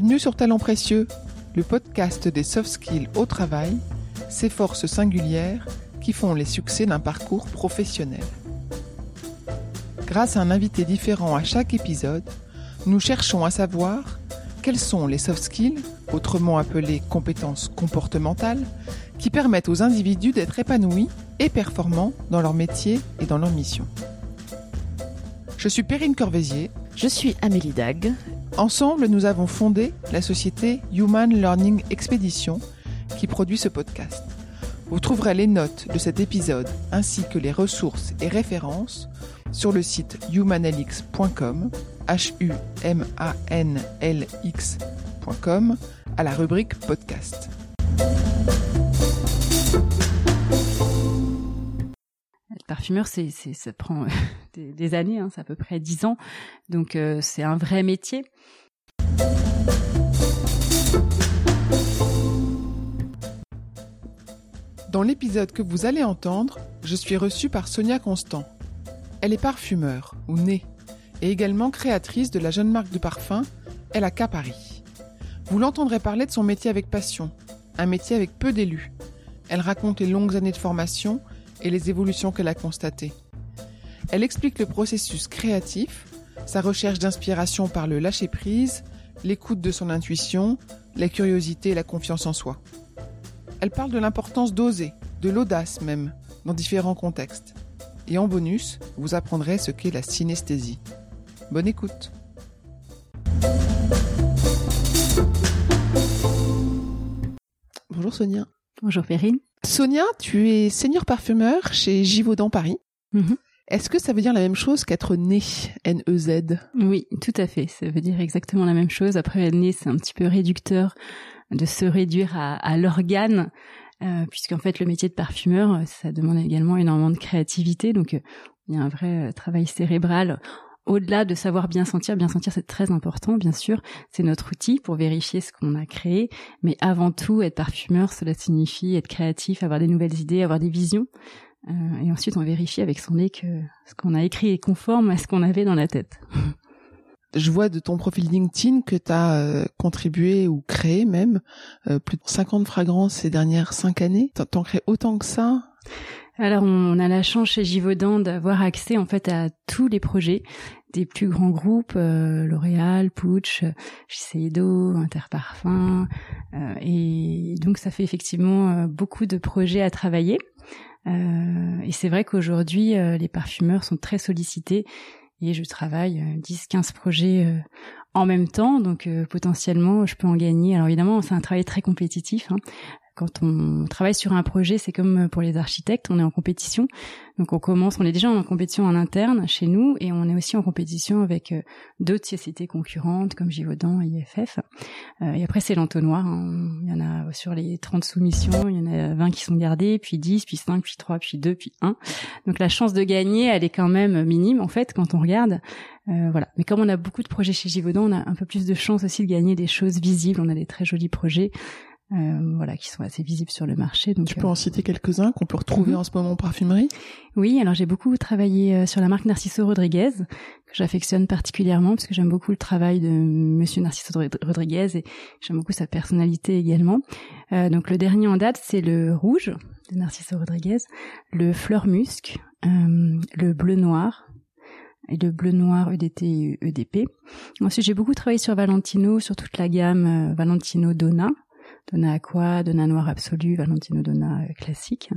Bienvenue sur Talent Précieux, le podcast des soft skills au travail, ces forces singulières qui font les succès d'un parcours professionnel. Grâce à un invité différent à chaque épisode, nous cherchons à savoir quels sont les soft skills, autrement appelés compétences comportementales, qui permettent aux individus d'être épanouis et performants dans leur métier et dans leur mission. Je suis Perrine Corvézier. Je suis Amélie Dag. Ensemble, nous avons fondé la société Human Learning Expedition qui produit ce podcast. Vous trouverez les notes de cet épisode ainsi que les ressources et références sur le site humanlx.com, h u m a n l x.com à la rubrique podcast. Parfumeur, c'est, ça prend des, années, hein, c'est à peu près dix ans, donc euh, c'est un vrai métier. Dans l'épisode que vous allez entendre, je suis reçue par Sonia Constant. Elle est parfumeur, ou née, et également créatrice de la jeune marque de parfum Elle Paris. Vous l'entendrez parler de son métier avec passion, un métier avec peu d'élus. Elle raconte les longues années de formation et les évolutions qu'elle a constatées. Elle explique le processus créatif, sa recherche d'inspiration par le lâcher-prise, l'écoute de son intuition, la curiosité et la confiance en soi. Elle parle de l'importance d'oser, de l'audace même, dans différents contextes. Et en bonus, vous apprendrez ce qu'est la synesthésie. Bonne écoute. Bonjour Sonia. Bonjour Perrine. Sonia, tu es senior parfumeur chez Givaudan Paris. Mhm. Est-ce que ça veut dire la même chose qu'être né, N-E-Z Oui, tout à fait. Ça veut dire exactement la même chose. Après, né, c'est un petit peu réducteur de se réduire à, à l'organe, euh, puisqu'en fait, le métier de parfumeur, ça demande également énormément de créativité. Donc, euh, il y a un vrai euh, travail cérébral. Au-delà de savoir bien sentir, bien sentir c'est très important, bien sûr, c'est notre outil pour vérifier ce qu'on a créé, mais avant tout, être parfumeur, cela signifie être créatif, avoir des nouvelles idées, avoir des visions, euh, et ensuite on vérifie avec son nez que ce qu'on a écrit est conforme à ce qu'on avait dans la tête. Je vois de ton profil LinkedIn que tu as euh, contribué ou créé même euh, plus de 50 fragrances ces dernières 5 années. T'en- crées autant que ça? Alors, on a la chance chez Givaudan d'avoir accès en fait à tous les projets des plus grands groupes, euh, L'Oréal, Puig, Shiseido, Interparfum, euh, et donc ça fait effectivement euh, beaucoup de projets à travailler. Euh, et c'est vrai qu'aujourd'hui, euh, les parfumeurs sont très sollicités et je travaille euh, 10-15 projets euh, en même temps, donc euh, potentiellement je peux en gagner. Alors évidemment, c'est un travail très compétitif. hein. Quand on travaille sur un projet, c'est comme pour les architectes, on est en compétition. Donc on commence, on est déjà en compétition en interne chez nous et on est aussi en compétition avec euh, d'autres sociétés concurrentes comme Givaudan et IFF. Euh, et après c'est l'entonnoir, hein. il y en a sur les 30 soumissions, il y en a 20 qui sont gardées, puis 10, puis 5, puis 3, puis 2, puis 1. Donc la chance de gagner, elle est quand même minime en fait quand on regarde. Euh, voilà. Mais comme on a beaucoup de projets chez Givaudan, on a un peu plus de chance aussi de gagner des choses visibles. On a des très jolis projets, euh, voilà, qui sont assez visibles sur le marché. Donc, Tu peux en citer quelques-uns qu'on peut retrouver Mhm. en ce moment en parfumerie? Oui, alors j'ai beaucoup travaillé euh, sur la marque Narciso Rodriguez, que j'affectionne particulièrement parce que j'aime beaucoup le travail de Monsieur Narciso Rod- Rodriguez et j'aime beaucoup sa personnalité également. Euh, donc le dernier en date, c'est le rouge de Narciso Rodriguez, le fleur musc, euh, le bleu noir et le bleu noir E EDT et EDP. Ensuite, j'ai beaucoup travaillé sur Valentino, sur toute la gamme euh, Valentino Donna, Donna Aqua, Donna Noir Absolu, Valentino Donna euh, classique.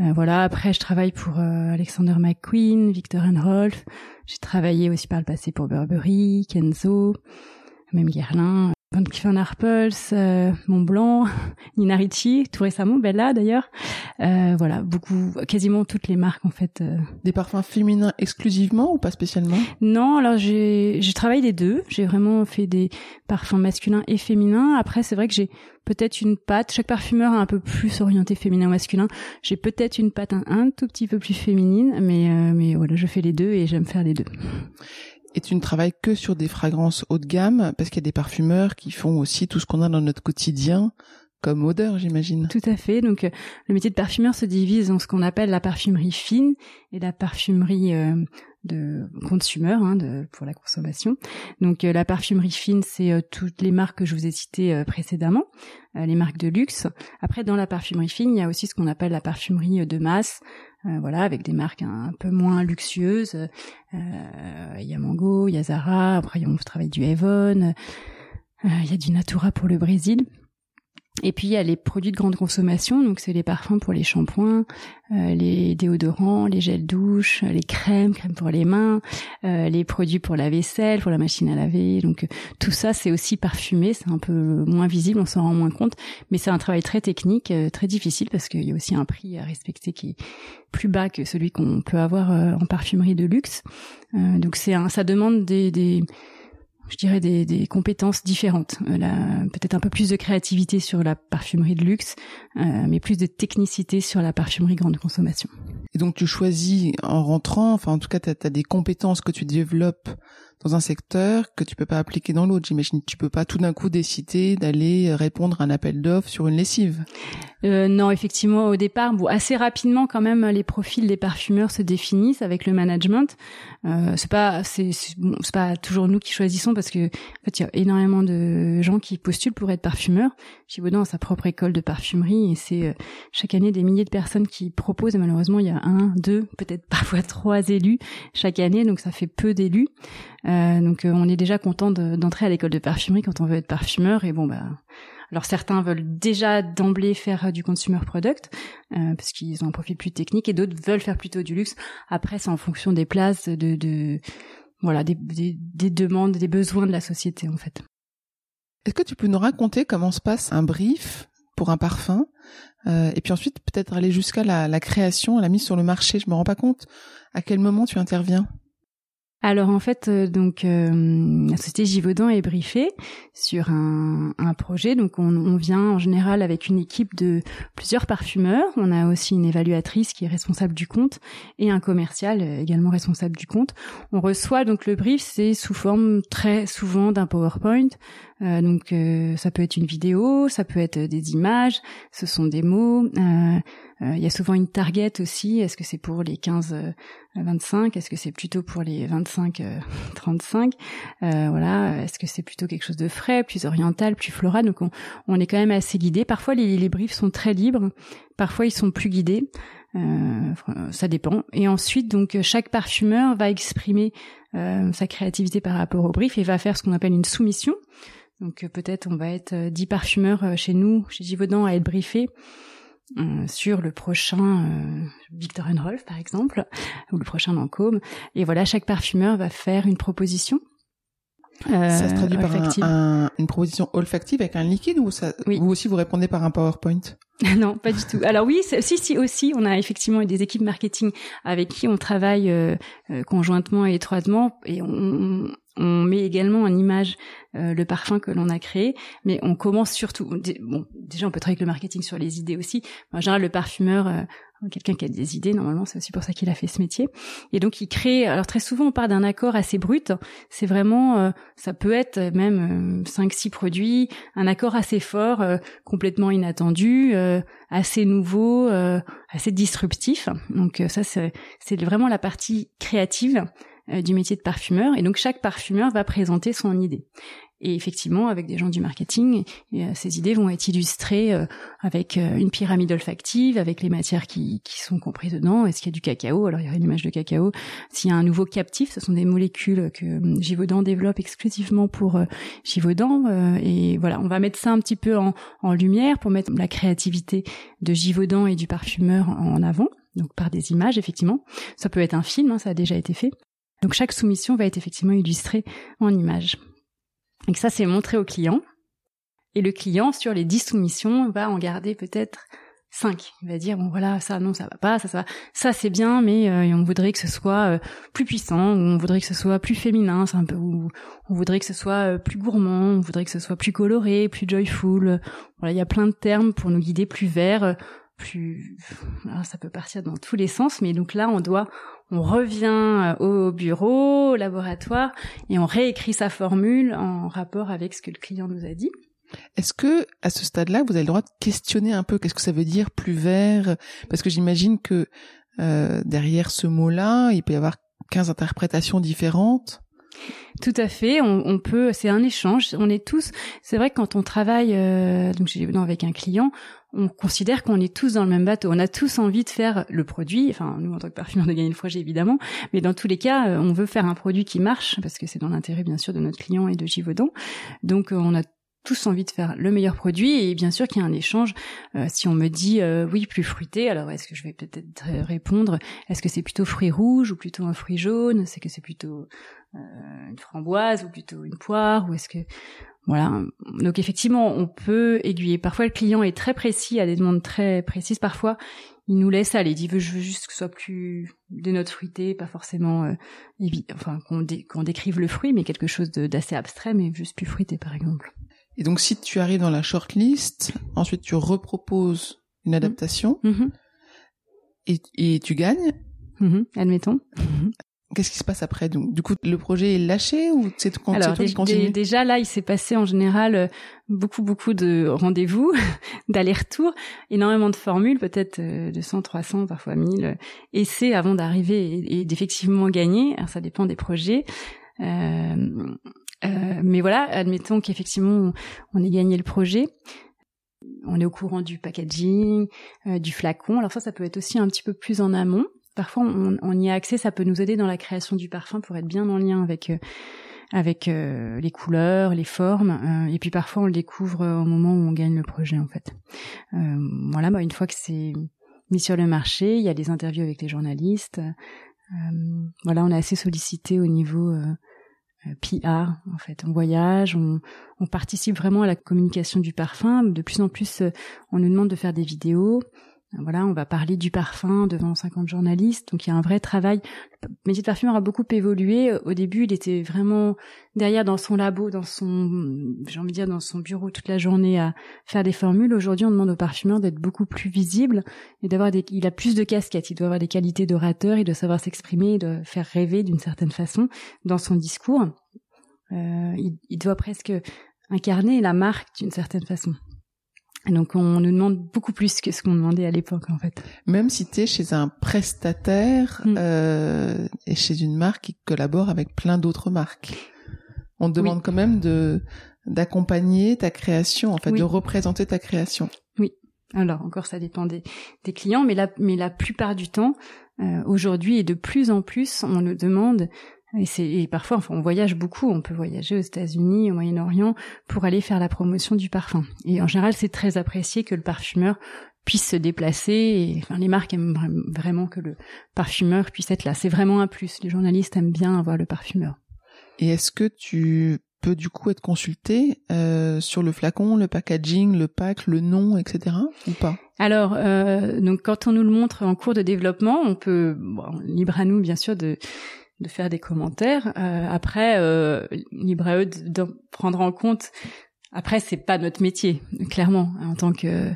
Euh, voilà. Après, je travaille pour euh, Alexander McQueen, Victor Rolf. J'ai travaillé aussi par le passé pour Burberry, Kenzo, même Guerlain, Van Cleef Arpels, euh, Montblanc, Nina Ricci, tout récemment, Bella d'ailleurs. Euh, voilà, beaucoup, quasiment toutes les marques en fait. euh. Des parfums féminins exclusivement ou pas spécialement? Non, alors j'ai j'ai travaillé les deux. J'ai vraiment fait des parfums masculins et féminins. Après, c'est vrai que j'ai peut-être une patte. Chaque parfumeur est un peu plus orienté féminin ou masculin. J'ai peut-être une patte un, un tout petit peu plus féminine, mais euh, mais voilà, je fais les deux et j'aime faire les deux. Et tu ne travailles que sur des fragrances haut de gamme parce qu'il y a des parfumeurs qui font aussi tout ce qu'on a dans notre quotidien comme odeur, j'imagine. Tout à fait. Donc, euh, le métier de parfumeur se divise en ce qu'on appelle la parfumerie fine et la parfumerie euh, de consumer hein, de, pour la consommation. Donc la parfumerie fine, c'est toutes les marques que je vous ai citées précédemment, les marques de luxe. Après, dans la parfumerie fine, il y a aussi ce qu'on appelle la parfumerie de masse, voilà, avec des marques un, peu moins luxueuses. Il y a Mango, il y a Zara, après on travaille du Avon, il y a du Natura pour le Brésil. Et puis il y a les produits de grande consommation, donc c'est les parfums pour les shampoings, euh, les déodorants, les gels douche, les crèmes, crèmes pour les mains, euh, les produits pour la vaisselle, pour la machine à laver. Donc tout ça c'est aussi parfumé, c'est un peu moins visible, on s'en rend moins compte, mais c'est un travail très technique, euh, très difficile parce qu'il y a aussi un prix à respecter qui est plus bas que celui qu'on peut avoir en parfumerie de luxe. donc c'est un, ça demande des, des je dirais des, compétences différentes. Euh, peut-être un peu plus de créativité sur la parfumerie de luxe, euh, mais plus de technicité sur la parfumerie grande consommation. Et donc tu choisis en rentrant, enfin en tout cas tu as, des compétences que tu développes dans un secteur que tu peux pas appliquer dans l'autre. J'imagine tu peux pas tout d'un coup décider d'aller répondre à un appel d'offres sur une lessive. Euh, non, effectivement, au départ, bon, assez rapidement quand même, les profils des parfumeurs se définissent avec le management. Euh, c'est pas, c'est, bon, pas toujours nous qui choisissons parce que en fait, il y a énormément de gens qui postulent pour être parfumeurs. Givaudan a sa propre école de parfumerie et c'est euh, chaque année des milliers de personnes qui proposent. Et malheureusement, il y a un, deux, peut-être parfois trois élus chaque année, donc ça fait peu d'élus. Euh, donc euh, on est déjà content d'entrer à l'école de parfumerie quand on veut être parfumeur. Et bon, bah alors certains veulent déjà d'emblée faire du consumer product euh, parce qu'ils ont un profil plus technique et d'autres veulent faire plutôt du luxe. Après, c'est en fonction des places, de, de voilà, des, des, des, demandes, des besoins de la société en fait. Est-ce que tu peux nous raconter comment se passe un brief pour un parfum euh, et puis ensuite peut-être aller jusqu'à la, la création, la mise sur le marché? Je me rends pas compte à quel moment tu interviens. Alors en fait, euh, donc euh, la société Givaudan est briefée sur un, projet. Donc on, on, vient en général avec une équipe de plusieurs parfumeurs. On a aussi une évaluatrice qui est responsable du compte et un commercial euh, également responsable du compte. On reçoit donc le brief, c'est sous forme très souvent d'un PowerPoint. Euh, donc ça peut être une vidéo, ça peut être des images, ce sont des mots. Il y a souvent une target aussi. Est-ce que c'est pour les 15 25 Est-ce que c'est plutôt pour les 25 35 euh, Voilà. Est-ce que c'est plutôt quelque chose de frais, plus oriental, plus floral? Donc on, est quand même assez guidé. Parfois les, les briefs sont très libres, parfois ils sont plus guidés. Euh, ça dépend. Et ensuite, donc chaque parfumeur va exprimer euh, sa créativité par rapport au brief et va faire ce qu'on appelle une soumission. Donc peut-être on va être 10 parfumeurs chez nous, chez Givaudan, à être briefés euh, sur le prochain euh, Victor Rolf par exemple ou le prochain Lancôme. Et voilà chaque parfumeur va faire une proposition euh, ça se traduit par un, une proposition olfactive avec un liquide ou ça, oui. vous aussi vous répondez par un PowerPoint Non, pas du tout. Alors oui, si, si aussi, on a effectivement des équipes marketing avec qui on travaille euh, conjointement et étroitement et on, on met également en image euh, le parfum que l'on a créé, mais on commence surtout. Bon, déjà, on peut travailler avec le marketing sur les idées aussi. En général, le parfumeur, euh, quelqu'un qui a des idées, normalement, c'est aussi pour ça qu'il a fait ce métier. Et donc, il crée. Alors très souvent, on part d'un accord assez brut. C'est vraiment, euh, ça peut être même cinq, six produits, un accord assez fort, complètement inattendu, assez nouveau, assez disruptif. Donc ça, c'est vraiment la partie créative euh, du métier de parfumeur. Et donc chaque parfumeur va présenter son idée. Et effectivement, avec des gens du marketing, euh, ces idées vont être illustrées euh, avec une pyramide olfactive, avec les matières qui, sont comprises dedans. Est-ce qu'il y a du cacao? Alors il y aura une image de cacao. S'il y a un nouveau captif, ce sont des molécules que Givaudan développe exclusivement pour Givaudan. Et voilà, on va mettre ça un petit peu en, en lumière pour mettre la créativité de Givaudan et du parfumeur en avant donc par des images effectivement. Ça peut être un film, hein, ça a déjà été fait. Donc chaque soumission va être effectivement illustrée en images. Et ça, c'est montré au client. Et le client, sur les 10 soumissions, va en garder peut-être 5. Il va dire, bon voilà, ça non, ça va pas, ça, ça va. Ça, c'est bien, mais euh, on voudrait que ce soit euh, plus puissant, ou on voudrait que ce soit plus féminin, c'est un peu, ou on voudrait que ce soit euh, plus gourmand, on voudrait que ce soit plus coloré, plus joyful. Voilà, il y a plein de termes pour nous guider plus vers, plus... ça peut partir dans tous les sens, mais donc là, on doit on revient euh, au bureau, au laboratoire, et on réécrit sa formule en rapport avec ce que le client nous a dit. Est-ce que à ce stade-là, vous avez le droit de questionner un peu qu'est-ce que ça veut dire plus vert? Parce que j'imagine que euh, derrière ce mot-là, il peut y avoir 15 interprétations différentes. Tout à fait. On, on peut, c'est un échange. On est tous. C'est vrai que quand on travaille, euh, donc avec un client, on considère qu'on est tous dans le même bateau. On a tous envie de faire le produit. Enfin, nous en tant que parfumeur de gagner le projet évidemment, mais dans tous les cas, euh, on veut faire un produit qui marche parce que c'est dans l'intérêt bien sûr de notre client et de Givaudan. Donc, euh, on a tous envie de faire le meilleur produit et bien sûr qu'il y a un échange. Euh, si on me dit euh, oui plus fruité, alors est-ce que je vais peut-être répondre est-ce que c'est plutôt fruit rouge ou plutôt un fruit jaune? C'est que c'est plutôt euh, une framboise ou plutôt une poire? Ou est-ce que voilà. Donc effectivement, on peut aiguiller. Parfois, le client est très précis, a des demandes très précises. Parfois, il nous laisse aller. Il dit, je veux juste que ce soit plus des notes fruitées, pas forcément, enfin, qu'on décrive le fruit, mais quelque chose d'assez abstrait, mais juste plus fruité, par exemple. Et donc, si tu arrives dans la shortlist, ensuite tu reproposes une adaptation mmh. et, et, tu gagnes. Mmh. Admettons. Qu'est-ce qui se passe après? Donc Du coup, le projet est lâché ou c'est toi qui continue? Déjà là, il s'est passé en général euh, beaucoup beaucoup de rendez-vous, d'allers-retours, énormément de formules, peut-être 200, euh, 300, parfois 1000 euh, essais avant d'arriver et, d'effectivement gagner. Alors, ça dépend des projets. Euh, euh, mais voilà, admettons qu'effectivement on, ait gagné le projet, on est au courant du packaging, euh, du flacon. Alors ça, ça peut être aussi un petit peu plus en amont. Parfois, on, y a accès, ça peut nous aider dans la création du parfum pour être bien en lien avec euh, avec les couleurs, les formes. et puis parfois, on le découvre au moment où on gagne le projet, en fait. voilà, bah, une fois que c'est mis sur le marché, il y a des interviews avec les journalistes. voilà, on est assez sollicité au niveau euh, PR en fait. On voyage, on, on, participe vraiment à la communication du parfum. De plus en plus, euh, on nous demande de faire des vidéos. Voilà, on va parler du parfum devant 50 journalistes. Donc il y a un vrai travail. Le métier de parfumeur a beaucoup évolué. Au début, il était vraiment derrière dans son labo, dans son, j'ai envie de dire, dans son bureau toute la journée à faire des formules. Aujourd'hui, on demande au parfumeur d'être beaucoup plus visible et d'avoir des, il a plus de casquettes. Il doit avoir des qualités d'orateur, il doit savoir s'exprimer, il doit faire rêver d'une certaine façon dans son discours. Euh, il, il doit presque incarner la marque d'une certaine façon. Donc on nous demande beaucoup plus que ce qu'on demandait à l'époque en fait. Même si tu es chez un prestataire mm. euh, et chez une marque qui collabore avec plein d'autres marques, on te demande quand même de d'accompagner ta création, en fait, de représenter ta création. Oui. Alors encore ça dépend des, des clients, mais la mais la plupart du temps euh, aujourd'hui et de plus en plus on nous demande et, c'est, et parfois, enfin, on voyage beaucoup. On peut voyager aux États-Unis, au Moyen-Orient, pour aller faire la promotion du parfum. Et en général, c'est très apprécié que le parfumeur puisse se déplacer. Et, enfin, les marques aiment vraiment que le parfumeur puisse être là. C'est vraiment un plus. Les journalistes aiment bien avoir le parfumeur. Et est-ce que tu peux du coup être consulté euh, sur le flacon, le packaging, le pack, le nom, etc. ou pas? Alors, euh, donc quand on nous le montre en cours de développement, on peut, bon, libre à nous bien sûr de de faire des commentaires. Euh, après, euh, libre à eux de, prendre en compte. Après, c'est pas notre métier, clairement. En tant que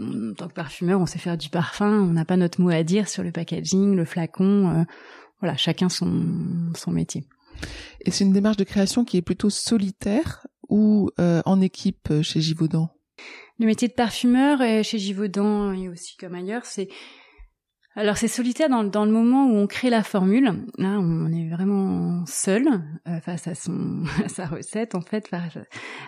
en tant que parfumeur, on sait faire du parfum, on n'a pas notre mot à dire sur le packaging, le flacon. Euh, voilà, chacun son son métier. Et c'est une démarche de création qui est plutôt solitaire ou euh, en équipe chez Givaudan? Le métier de parfumeur chez Givaudan et aussi comme ailleurs, c'est alors c'est solitaire dans, le moment où on crée la formule. Là, on est vraiment seul euh, face à sa recette en fait, face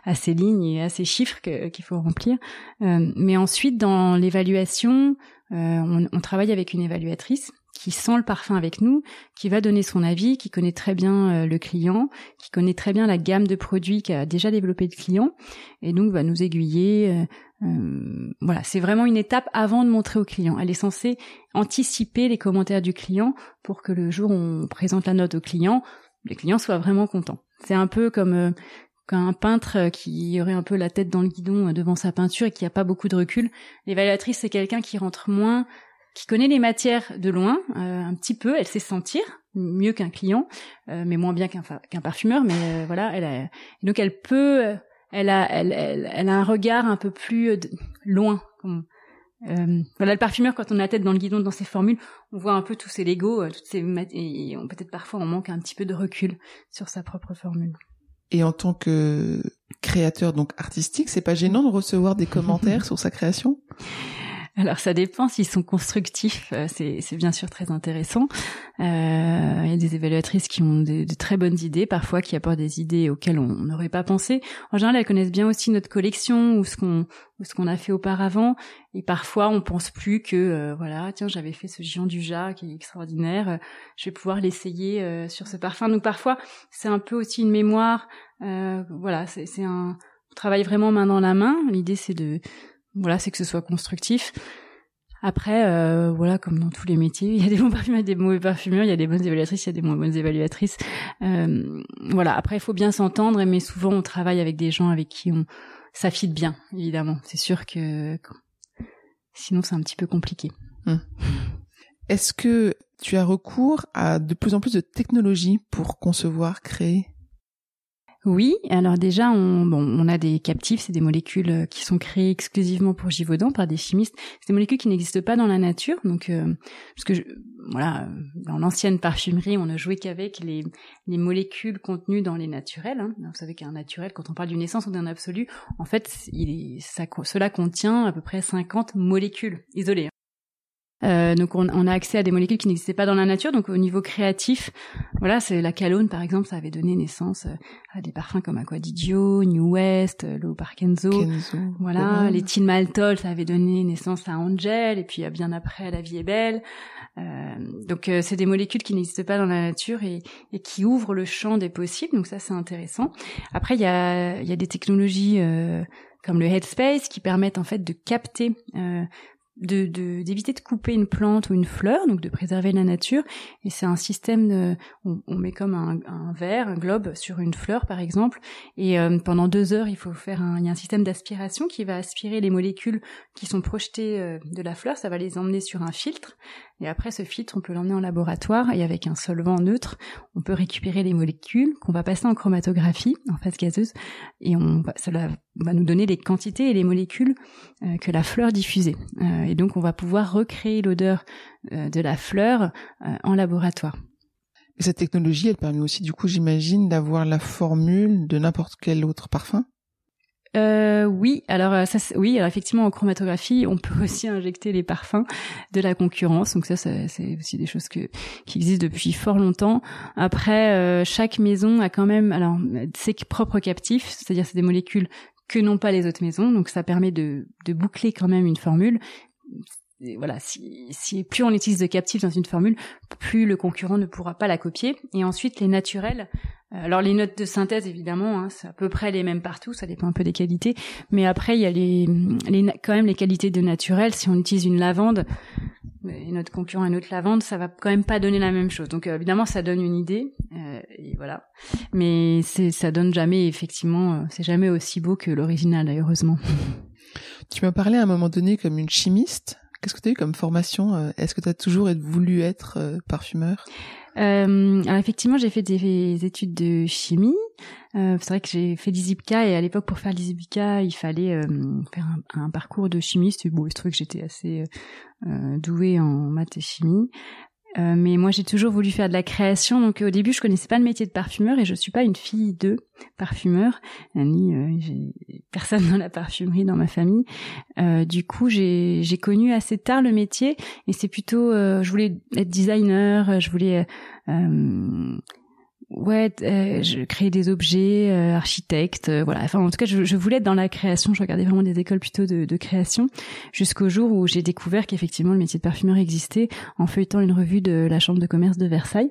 à ses lignes et à ses chiffres qu'il faut remplir. Euh, mais ensuite, dans l'évaluation, euh, on, on, travaille avec une évaluatrice qui sent le parfum avec nous, qui va donner son avis, qui connaît très bien euh, le client, qui connaît très bien la gamme de produits qu'a déjà développé le client, et donc va nous aiguiller. Euh, euh, voilà, c'est vraiment une étape avant de montrer au client. Elle est censée anticiper les commentaires du client pour que le jour où on présente la note au client, le client soit vraiment content. C'est un peu comme qu'un peintre qui aurait un peu la tête dans le guidon devant sa peinture et qui n'a pas beaucoup de recul. L'évaluatrice, c'est quelqu'un qui rentre moins qui connaît les matières de loin, euh, un petit peu, elle sait sentir mieux qu'un client, euh, mais moins bien qu'un qu'un parfumeur, mais euh, voilà, elle a, donc elle peut, elle a, elle, elle, a un regard un peu plus loin. Comme, voilà, le parfumeur, quand on a la tête dans le guidon dans ses formules, on voit un peu tous ses Legos, toutes ces et peut-être parfois on manque un petit peu de recul sur sa propre formule. Et en tant que créateur donc artistique, c'est pas gênant de recevoir des commentaires sur sa création? Alors ça dépend s'ils sont constructifs, euh, c'est bien sûr très intéressant. Euh, il y a des évaluatrices qui ont de, très bonnes idées, parfois qui apportent des idées auxquelles on n'aurait pas pensé. En général, elles connaissent bien aussi notre collection ou ce qu'on ce qu'on a fait auparavant. Et parfois, on pense plus que euh, voilà, tiens, j'avais fait ce géant du Jacques qui est extraordinaire, je vais pouvoir l'essayer sur ce parfum. Donc parfois, c'est un peu aussi une mémoire. voilà, c'est un travail vraiment main dans la main. L'idée, c'est de voilà, c'est que ce soit constructif. Après, euh, voilà, comme dans tous les métiers, il y a des bons parfumeurs, des mauvais parfumeurs, il y a des bonnes évaluatrices, il y a des moins bonnes évaluatrices. Euh, voilà, après, il faut bien s'entendre, mais souvent, on travaille avec des gens avec qui on ça fit bien, évidemment. C'est sûr que sinon, c'est un petit peu compliqué. Hum. Est-ce que tu as recours à de plus en plus de technologies pour concevoir, créer? Oui, alors déjà, on, bon, on a des captifs, c'est des molécules euh, qui sont créées exclusivement pour Givaudan par des chimistes. C'est des molécules qui n'existent pas dans la nature, donc euh, parce que voilà, dans l'ancienne parfumerie, on ne jouait qu'avec les, les molécules contenues dans les naturels. Hein. Vous savez qu'un naturel, quand on parle d'une essence ou d'un absolu, en fait, il cela contient à peu près 50 molécules isolées. Euh, donc on, on, a accès à des molécules qui n'existaient pas dans la nature. Donc au niveau créatif, voilà, c'est la calone par exemple, ça avait donné naissance euh, à des parfums comme Aquadidio, New West, euh, Lo Parkenzo, voilà, les Tin Maltol, ça avait donné naissance à Angel, et puis bien après La Vie est belle. Euh, donc c'est des molécules qui n'existent pas dans la nature et, et, qui ouvrent le champ des possibles. Donc ça c'est intéressant. Après il y a, y a des technologies comme le Headspace qui permettent en fait de capter euh, de d'éviter de, couper une plante ou une fleur, donc de préserver la nature. Et c'est un système de, on, met comme un, un, verre, un globe sur une fleur par exemple, et euh, pendant deux heures il faut faire un, il y a un système d'aspiration qui va aspirer les molécules qui sont projetées euh, de la fleur, ça va les emmener sur un filtre, et après ce filtre on peut l'emmener en laboratoire et avec un solvant neutre on peut récupérer les molécules qu'on va passer en chromatographie en phase gazeuse, et on va, cela va nous donner les quantités et les molécules euh, que la fleur diffusait. Euh, et donc on va pouvoir recréer l'odeur euh, de la fleur en laboratoire. Et cette technologie, elle permet aussi du coup, j'imagine, d'avoir la formule de n'importe quel autre parfum? Euh, oui, alors ça, oui, alors effectivement en chromatographie, on peut aussi injecter les parfums de la concurrence. Donc ça, c'est aussi des choses que, qui existent depuis fort longtemps. Après, chaque maison a quand même alors ses propres captifs, c'est-à-dire c'est des molécules que n'ont pas les autres maisons. Donc ça permet de, de boucler quand même une formule. voilà, si, si plus on utilise de captifs dans une formule, plus le concurrent ne pourra pas la copier. Et ensuite les naturels. Euh, alors les notes de synthèse évidemment, hein, c'est à peu près les mêmes partout, ça dépend un peu des qualités. Mais après il y a les, quand même les qualités de naturel. Si on utilise une lavande, et notre concurrent et notre lavande, ça va quand même pas donner la même chose. Donc euh, évidemment, ça donne une idée, euh, et voilà. Mais c'est, ça donne jamais, effectivement, euh, c'est jamais aussi beau que l'original, heureusement. Tu m'as parlé à un moment donné comme une chimiste. Qu'est-ce que tu as eu comme formation Est-ce que tu as toujours voulu être parfumeur? Euh, alors effectivement, j'ai fait des études de chimie. Euh, c'est vrai que j'ai fait l'ISIPCA et à l'époque, pour faire l'ISIPCA, il fallait euh, faire un, parcours de chimiste. Bon, il que j'étais assez douée en maths et chimie. Euh, mais moi, j'ai toujours voulu faire de la création. Donc, au début, je connaissais pas le métier de parfumeur et je suis pas une fille de parfumeur. Ni euh, personne dans la parfumerie dans ma famille. Euh, du coup, j'ai connu assez tard le métier et c'est plutôt, je voulais être designer, je voulais ouais, euh, je des objets, euh, architecte, euh, voilà. Enfin, en tout cas, je, je, voulais être dans la création. Je regardais vraiment des écoles plutôt de, de création, jusqu'au jour où j'ai découvert qu'effectivement le métier de parfumeur existait en feuilletant une revue de la Chambre de commerce de Versailles.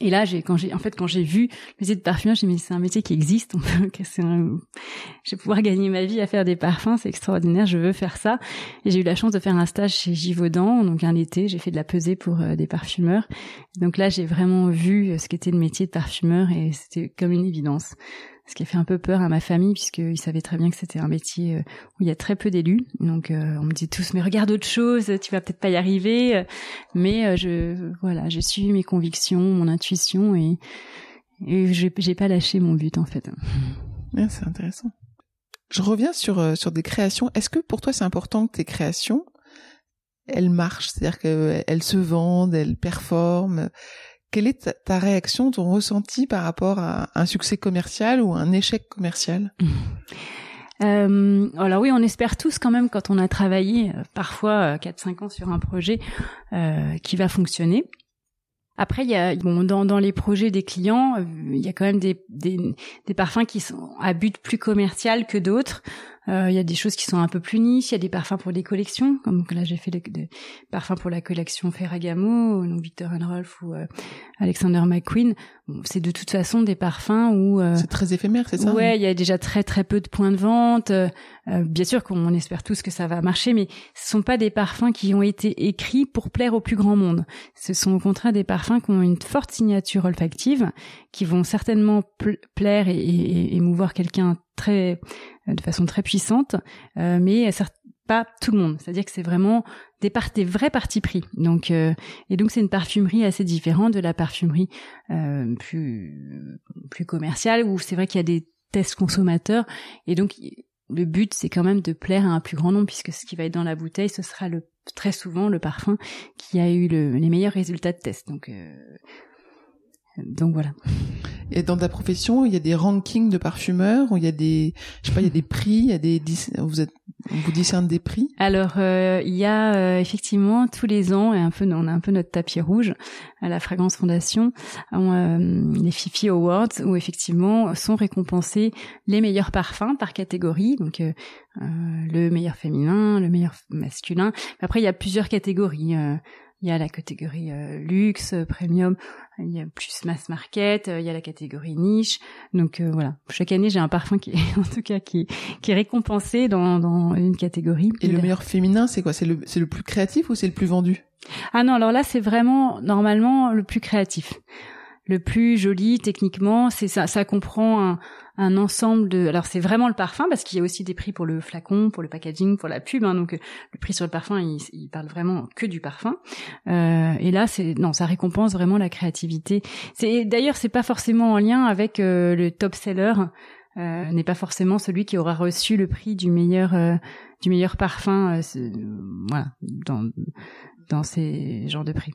Et là, j'ai quand j'ai en fait quand j'ai vu le métier de parfumeur, j'ai dit c'est un métier qui existe. Peut, un... je vais pouvoir gagner ma vie à faire des parfums, c'est extraordinaire. Je veux faire ça. Et j'ai eu la chance de faire un stage chez Givaudan, donc un été, j'ai fait de la pesée pour euh, des parfumeurs. Donc là, j'ai vraiment vu ce qu'était le métier de parfumeur et c'était comme une évidence ce qui a fait un peu peur à ma famille puisqu'ils savaient très bien que c'était un métier euh, où il y a très peu d'élus. Donc euh, on me dit tous mais regarde autre chose, tu vas peut-être pas y arriver. Mais euh, je voilà, j'ai suivi mes convictions, mon intuition et et j'ai pas lâché mon but en fait. c'est intéressant. Je reviens sur sur des créations. Est-ce que pour toi c'est important que tes créations elles marchent, c'est-à-dire qu'elles se vendent, elles performent? Quelle est ta, réaction, ton ressenti par rapport à un succès commercial ou un échec commercial? Euh, alors oui, on espère tous quand même quand on a travaillé euh, parfois 4-5 ans sur un projet euh, qui va fonctionner. Après, il y a bon dans, dans les projets des clients, il y a quand même des, des parfums qui sont à but plus commercial que d'autres. Euh, il y a des choses qui sont un peu plus niches. Il y a des parfums pour des collections, comme là j'ai fait des parfums pour la collection Ferragamo, donc Victor Rolf ou euh, Alexander McQueen. c'est de toute façon des parfums où euh, c'est très éphémère, c'est ça Ouais, il y a déjà très très peu de points de vente. bien sûr qu'on espère tous que ça va marcher, mais ce sont pas des parfums qui ont été écrits pour plaire au plus grand monde. Ce sont au contraire des parfums qui ont une forte signature olfactive, qui vont certainement plaire et, et émouvoir quelqu'un très euh, de façon très puissante, euh, mais pas tout le monde. C'est-à-dire que c'est vraiment des, par vrais partis pris. Donc euh, et donc c'est une parfumerie assez différente de la parfumerie plus plus commerciale où c'est vrai qu'il y a des tests consommateurs et donc le but c'est quand même de plaire à un plus grand nombre puisque ce qui va être dans la bouteille ce sera le très souvent le parfum qui a eu les meilleurs résultats de test. Donc donc voilà. Et dans ta profession, il y a des rankings de parfumeurs, ou il y a des, je sais pas, il y a des prix, il y a des, vous êtes, vous discerne des prix? Alors euh, il y a euh, effectivement tous les ans, et un peu, on a un peu notre tapis rouge à la Fragrance Fondation, euh, les Fifi Awards, où effectivement sont récompensés les meilleurs parfums par catégorie, donc le meilleur féminin, le meilleur masculin. Après il y a plusieurs catégories. Il y a la catégorie luxe, premium, il y a plus mass market, euh, il y a la catégorie niche. Donc euh, voilà, chaque année j'ai un parfum qui est en tout cas qui qui est récompensé dans dans une catégorie. Et le meilleur féminin, c'est quoi? C'est le c'est le plus créatif ou c'est le plus vendu? Ah non, alors là c'est vraiment normalement le plus créatif le plus joli techniquement. C'est ça, ça comprend un, un ensemble de. Alors c'est vraiment le parfum parce qu'il y a aussi des prix pour le flacon, pour le packaging, pour la pub. Hein, donc le prix sur le parfum, il, il parle vraiment que du parfum. Euh, et là, c'est non, ça récompense vraiment la créativité. C'est d'ailleurs c'est pas forcément en lien avec euh, le top seller. Euh, n'est pas forcément celui qui aura reçu le prix du meilleur euh, du meilleur parfum. Euh, voilà dans dans ces genres de prix.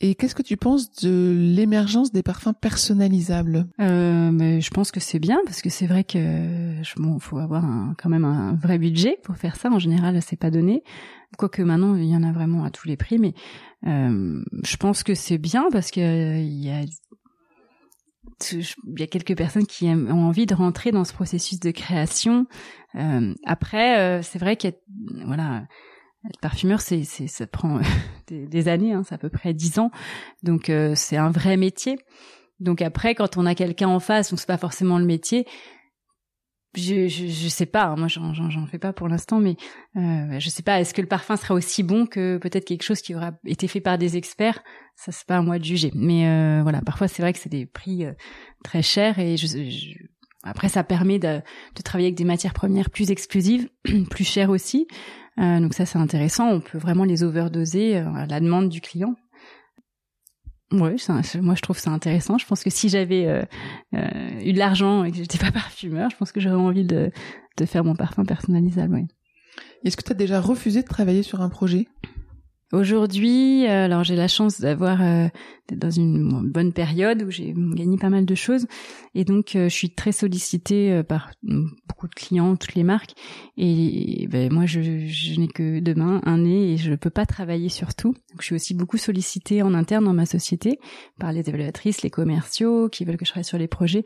Et qu'est-ce que tu penses de l'émergence des parfums personnalisables? Euh, mais Je pense que c'est bien parce que c'est vrai que bon, faut avoir un, quand même un vrai budget pour faire ça. En général, c'est pas donné. Quoique maintenant, il y en a vraiment à tous les prix, mais euh, je pense que c'est bien parce que euh, y a il y a quelques personnes qui ont envie de rentrer dans ce processus de création. Euh, après, euh, c'est vrai qu'il y a voilà être parfumeur, c'est, c'est, ça prend des, années, hein, c'est à peu près dix ans. Donc euh, c'est un vrai métier. Donc après, quand on a quelqu'un en face, on sait pas forcément le métier. Je, je, je sais pas, hein, moi j'en, j'en, fais pas pour l'instant, mais euh, je sais pas. Est-ce que le parfum sera aussi bon que peut-être quelque chose qui aura été fait par des experts? Ça c'est pas à moi de juger. Mais euh, voilà, parfois c'est vrai que c'est des prix euh, très chers et je, après ça permet de, de travailler avec des matières premières plus exclusives, plus chères aussi. Euh, donc ça c'est intéressant, on peut vraiment les overdoser euh, à la demande du client. Oui, moi je trouve ça intéressant. Je pense que si j'avais euh, eu de l'argent et que j'étais pas parfumeur, je pense que j'aurais envie de, faire mon parfum personnalisable. Est-ce que tu as déjà refusé de travailler sur un projet? Aujourd'hui, alors j'ai la chance d'avoir dans une bonne période où j'ai gagné pas mal de choses. Et donc je suis très sollicitée par beaucoup de clients, toutes les marques. Et ben, moi je, n'ai que demain un nez et je peux pas travailler sur tout. Je suis aussi beaucoup sollicitée en interne dans ma société par les évaluatrices, les commerciaux qui veulent que je travaille sur les projets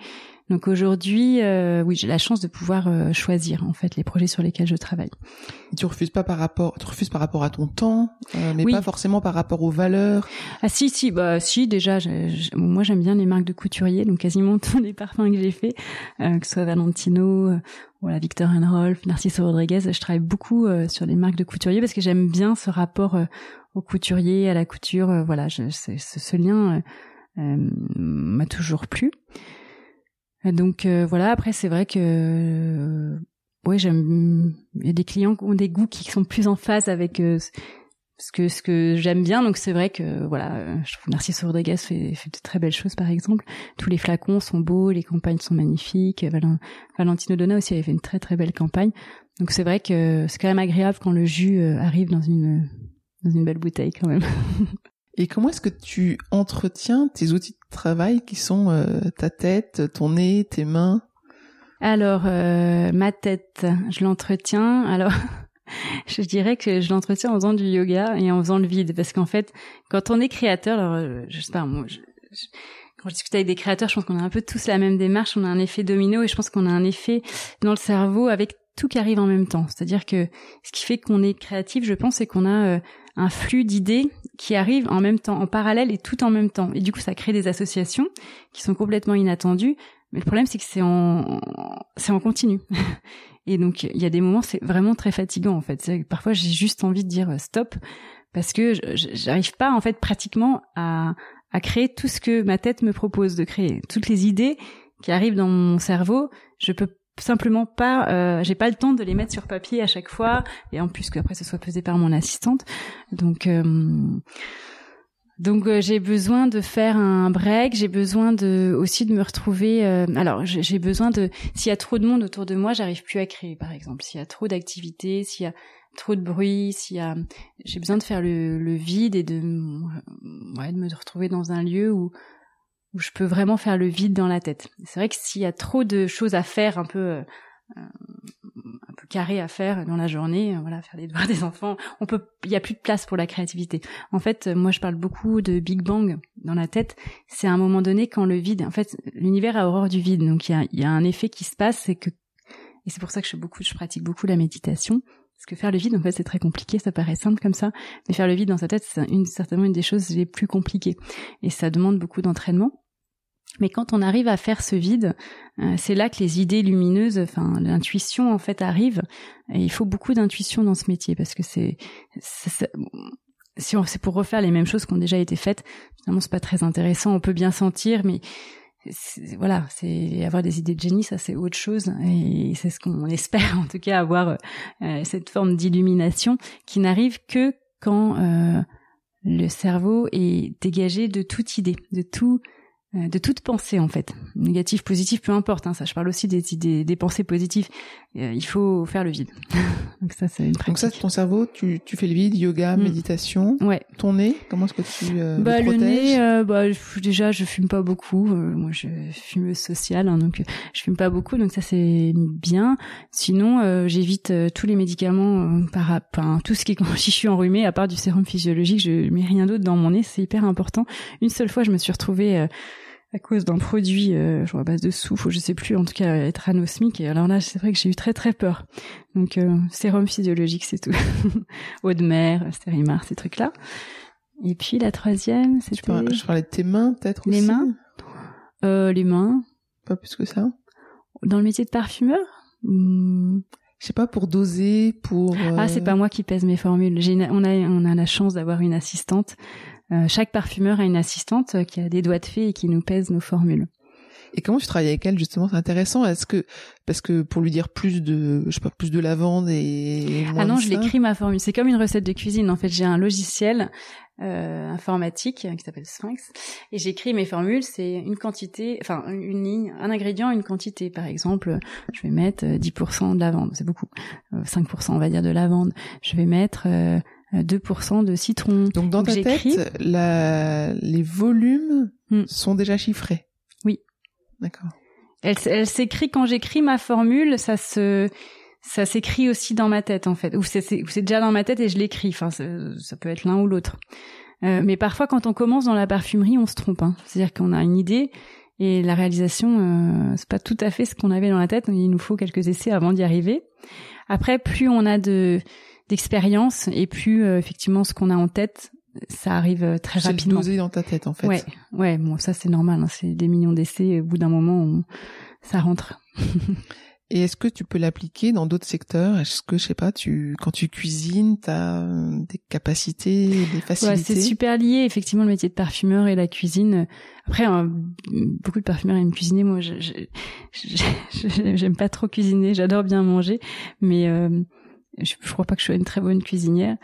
donc aujourd'hui, euh, oui, j'ai la chance de pouvoir euh, choisir en fait les projets sur lesquels je travaille. Et tu refuses pas par rapport, tu refuses par rapport à ton temps, euh, mais pas forcément par rapport aux valeurs? Ah si si, bah si déjà. moi j'aime bien les marques de couturiers, donc quasiment tous les parfums que j'ai fait, que ce soit Valentino, voilà Victor Rolf, Narciso Rodriguez, je travaille beaucoup sur les marques de couturiers parce que j'aime bien ce rapport au couturier, à la couture. voilà, je, ce, ce lien m'a toujours plu. Donc euh, voilà, après c'est vrai que euh, ouais, j'aime il y a des clients qui ont des goûts qui sont plus en phase avec euh, ce que ce que j'aime bien donc c'est vrai que voilà, je trouve Narcisse Rodriguez fait, fait de très belles choses par exemple. Tous les flacons sont beaux, les campagnes sont magnifiques. Valentino Donna aussi avait fait une très très belle campagne. Donc c'est vrai que c'est quand même agréable quand le jus arrive dans une dans une belle bouteille quand même. Et comment est-ce que tu entretiens tes outils de travail qui sont euh, ta tête, ton nez, tes mains? Alors, euh, ma tête, je l'entretiens. Alors, je dirais que je l'entretiens en faisant du yoga et en faisant le vide, parce qu'en fait, quand on est créateur, alors euh, je sais pas, moi, je, quand je discute avec des créateurs, je pense qu'on a un peu tous la même démarche, on a un effet domino et je pense qu'on a un effet dans le cerveau avec tout qui arrive en même temps. C'est-à-dire que ce qui fait qu'on est créatif, je pense, c'est qu'on a euh, un flux d'idées qui arrivent en même temps, en parallèle et tout en même temps. Et du coup, ça crée des associations qui sont complètement inattendues. Mais le problème, c'est que c'est en, c'est en continu. et donc, il y a des moments, c'est vraiment très fatigant, en fait. Parfois, j'ai juste envie de dire euh, stop parce que j'arrive pas, en fait, pratiquement à, à créer tout ce que ma tête me propose de créer. Toutes les idées qui arrivent dans mon cerveau, je peux simplement pas euh, j'ai pas le temps de les mettre sur papier à chaque fois et en plus qu'après ce soit pesé par mon assistante. Donc euh, donc euh, j'ai besoin de faire un break j'ai besoin de aussi de me retrouver alors j'ai besoin de s'il y a trop de monde autour de moi j'arrive plus à créer par exemple. S'il y a trop d'activités s'il y a trop de bruit s'il y a j'ai besoin de faire le, le vide et de ouais de me retrouver dans un lieu où où je peux vraiment faire le vide dans la tête. C'est vrai que s'il y a trop de choses à faire, un peu euh, un peu carré à faire dans la journée, euh, voilà, faire les devoirs des enfants, on peut, il y a plus de place pour la créativité. En fait, moi, je parle beaucoup de Big Bang dans la tête. C'est à un moment donné quand le vide, en fait, l'univers a horreur du vide, donc il y a, y a un effet qui se passe, c'est que, et c'est pour ça que je beaucoup, je pratique beaucoup la méditation. Parce que faire le vide, en fait, c'est très compliqué, ça paraît simple comme ça, mais faire le vide dans sa tête, c'est une, certainement une des choses les plus compliquées. Et ça demande beaucoup d'entraînement. Mais quand on arrive à faire ce vide, euh, c'est là que les idées lumineuses, enfin l'intuition en fait arrive. Et il faut beaucoup d'intuition dans ce métier parce que c'est, si on c'est pour refaire les mêmes choses qui ont déjà été faites, finalement c'est pas très intéressant. On peut bien sentir, mais voilà, c'est avoir des idées de génie, ça c'est autre chose et c'est ce qu'on espère en tout cas avoir euh, cette forme d'illumination qui n'arrive que quand euh, le cerveau est dégagé de toute idée, de tout de toute pensée en fait, négative, positive, peu importe. Hein, ça, je parle aussi des idées, des pensées positives. Euh, il faut faire le vide. Donc ça, c'est une pratique. Donc ça, ton cerveau, tu, tu fais le vide, yoga, mm. méditation. Ouais. Ton nez, comment est-ce que tu euh, bah, le, nez, euh, bah déjà, je fume pas beaucoup. moi, je fume social, hein, donc je fume pas beaucoup, donc ça c'est bien. Sinon, j'évite tous les médicaments par, enfin, tout ce qui est quand je suis enrhumée, à part du sérum physiologique, je mets rien d'autre dans mon nez. C'est hyper important. Une seule fois, je me suis retrouvée à cause d'un produit, euh, je à base de soufre, je sais plus, en tout cas être anosmique. Et alors là, c'est vrai que j'ai eu très très peur. Donc euh, sérum physiologique, c'est tout. Eau de mer, stérimar, ces trucs-là. Et puis la troisième, c'était... Je, parlais de tes mains, peut-être Les mains euh, Les mains. Pas plus que ça Dans le métier de parfumeur hmm. Je sais pas, pour doser, pour... Ah, c'est pas moi qui pèse mes formules. J'ai on, a, on a la chance d'avoir une assistante euh, chaque parfumeur a une assistante qui a des doigts de fée et qui nous pèse nos formules. Et comment tu travailles avec elle justement? C'est intéressant. Est-ce que parce que pour lui dire plus de, je sais pas, plus de lavande et ah non, je l'écris ma formule. C'est comme une recette de cuisine. En fait, j'ai un logiciel euh, informatique qui s'appelle Sphinx et j'écris mes formules. C'est une quantité, enfin une ligne, un ingrédient, une quantité. Par exemple, je vais mettre 10% de lavande, c'est beaucoup. 5% euh, on va dire de lavande. Je vais mettre 2% de citron. Donc dans ta tête, la... les volumes hmm. sont déjà chiffrés. Oui. D'accord. Elle, elle s'écrit quand j'écris ma formule, ça se ça s'écrit aussi dans ma tête en fait, ou c'est déjà dans ma tête et je l'écris. Enfin, ça peut être l'un ou l'autre. Euh, mais parfois, quand on commence dans la parfumerie, on se trompe. Hein. C'est-à-dire qu'on a une idée et la réalisation, euh, c'est pas tout à fait ce qu'on avait dans la tête. Il nous faut quelques essais avant d'y arriver. Après, plus on a de d'expérience et plus euh, effectivement ce qu'on a en tête ça arrive euh, très rapidement. C'est dans ta tête en fait. Ouais, ouais, bon ça c'est normal, hein, c'est des millions d'essais. Au bout d'un moment, ça rentre. et est-ce que tu peux l'appliquer dans d'autres secteurs? Est-ce que je sais pas, tu quand tu cuisines, tu as euh, des capacités, des facilités ouais, C'est super lié effectivement le métier de parfumeur et la cuisine. Après, hein, beaucoup de parfumeurs aiment cuisiner. Moi, j'aime pas trop cuisiner. J'adore bien manger, mais je, je, crois pas que je sois une très bonne cuisinière,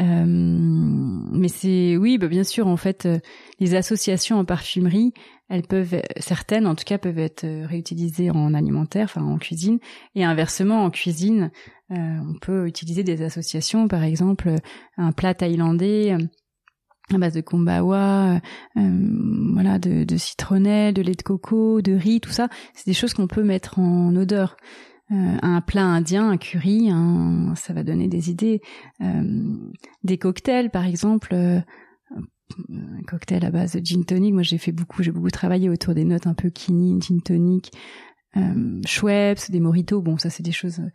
euh, mais c'est oui, bah bien sûr. En fait, euh, les associations en parfumerie, elles peuvent certaines, en tout cas, peuvent être euh, réutilisées en alimentaire, enfin en cuisine, et inversement en cuisine, euh, on peut utiliser des associations, par exemple un plat thaïlandais à base de kombawa, voilà, de, de citronnelle, de lait de coco, de riz, tout ça. C'est des choses qu'on peut mettre en odeur. Un plat indien, un curry, ça va donner des idées. des cocktails, par exemple, un cocktail à base de gin tonic. Moi, j'ai fait beaucoup, j'ai beaucoup travaillé autour des notes un peu quinine, gin tonic, euh, Schweppes, des mojitos. Bon, ça, c'est des choses, euh,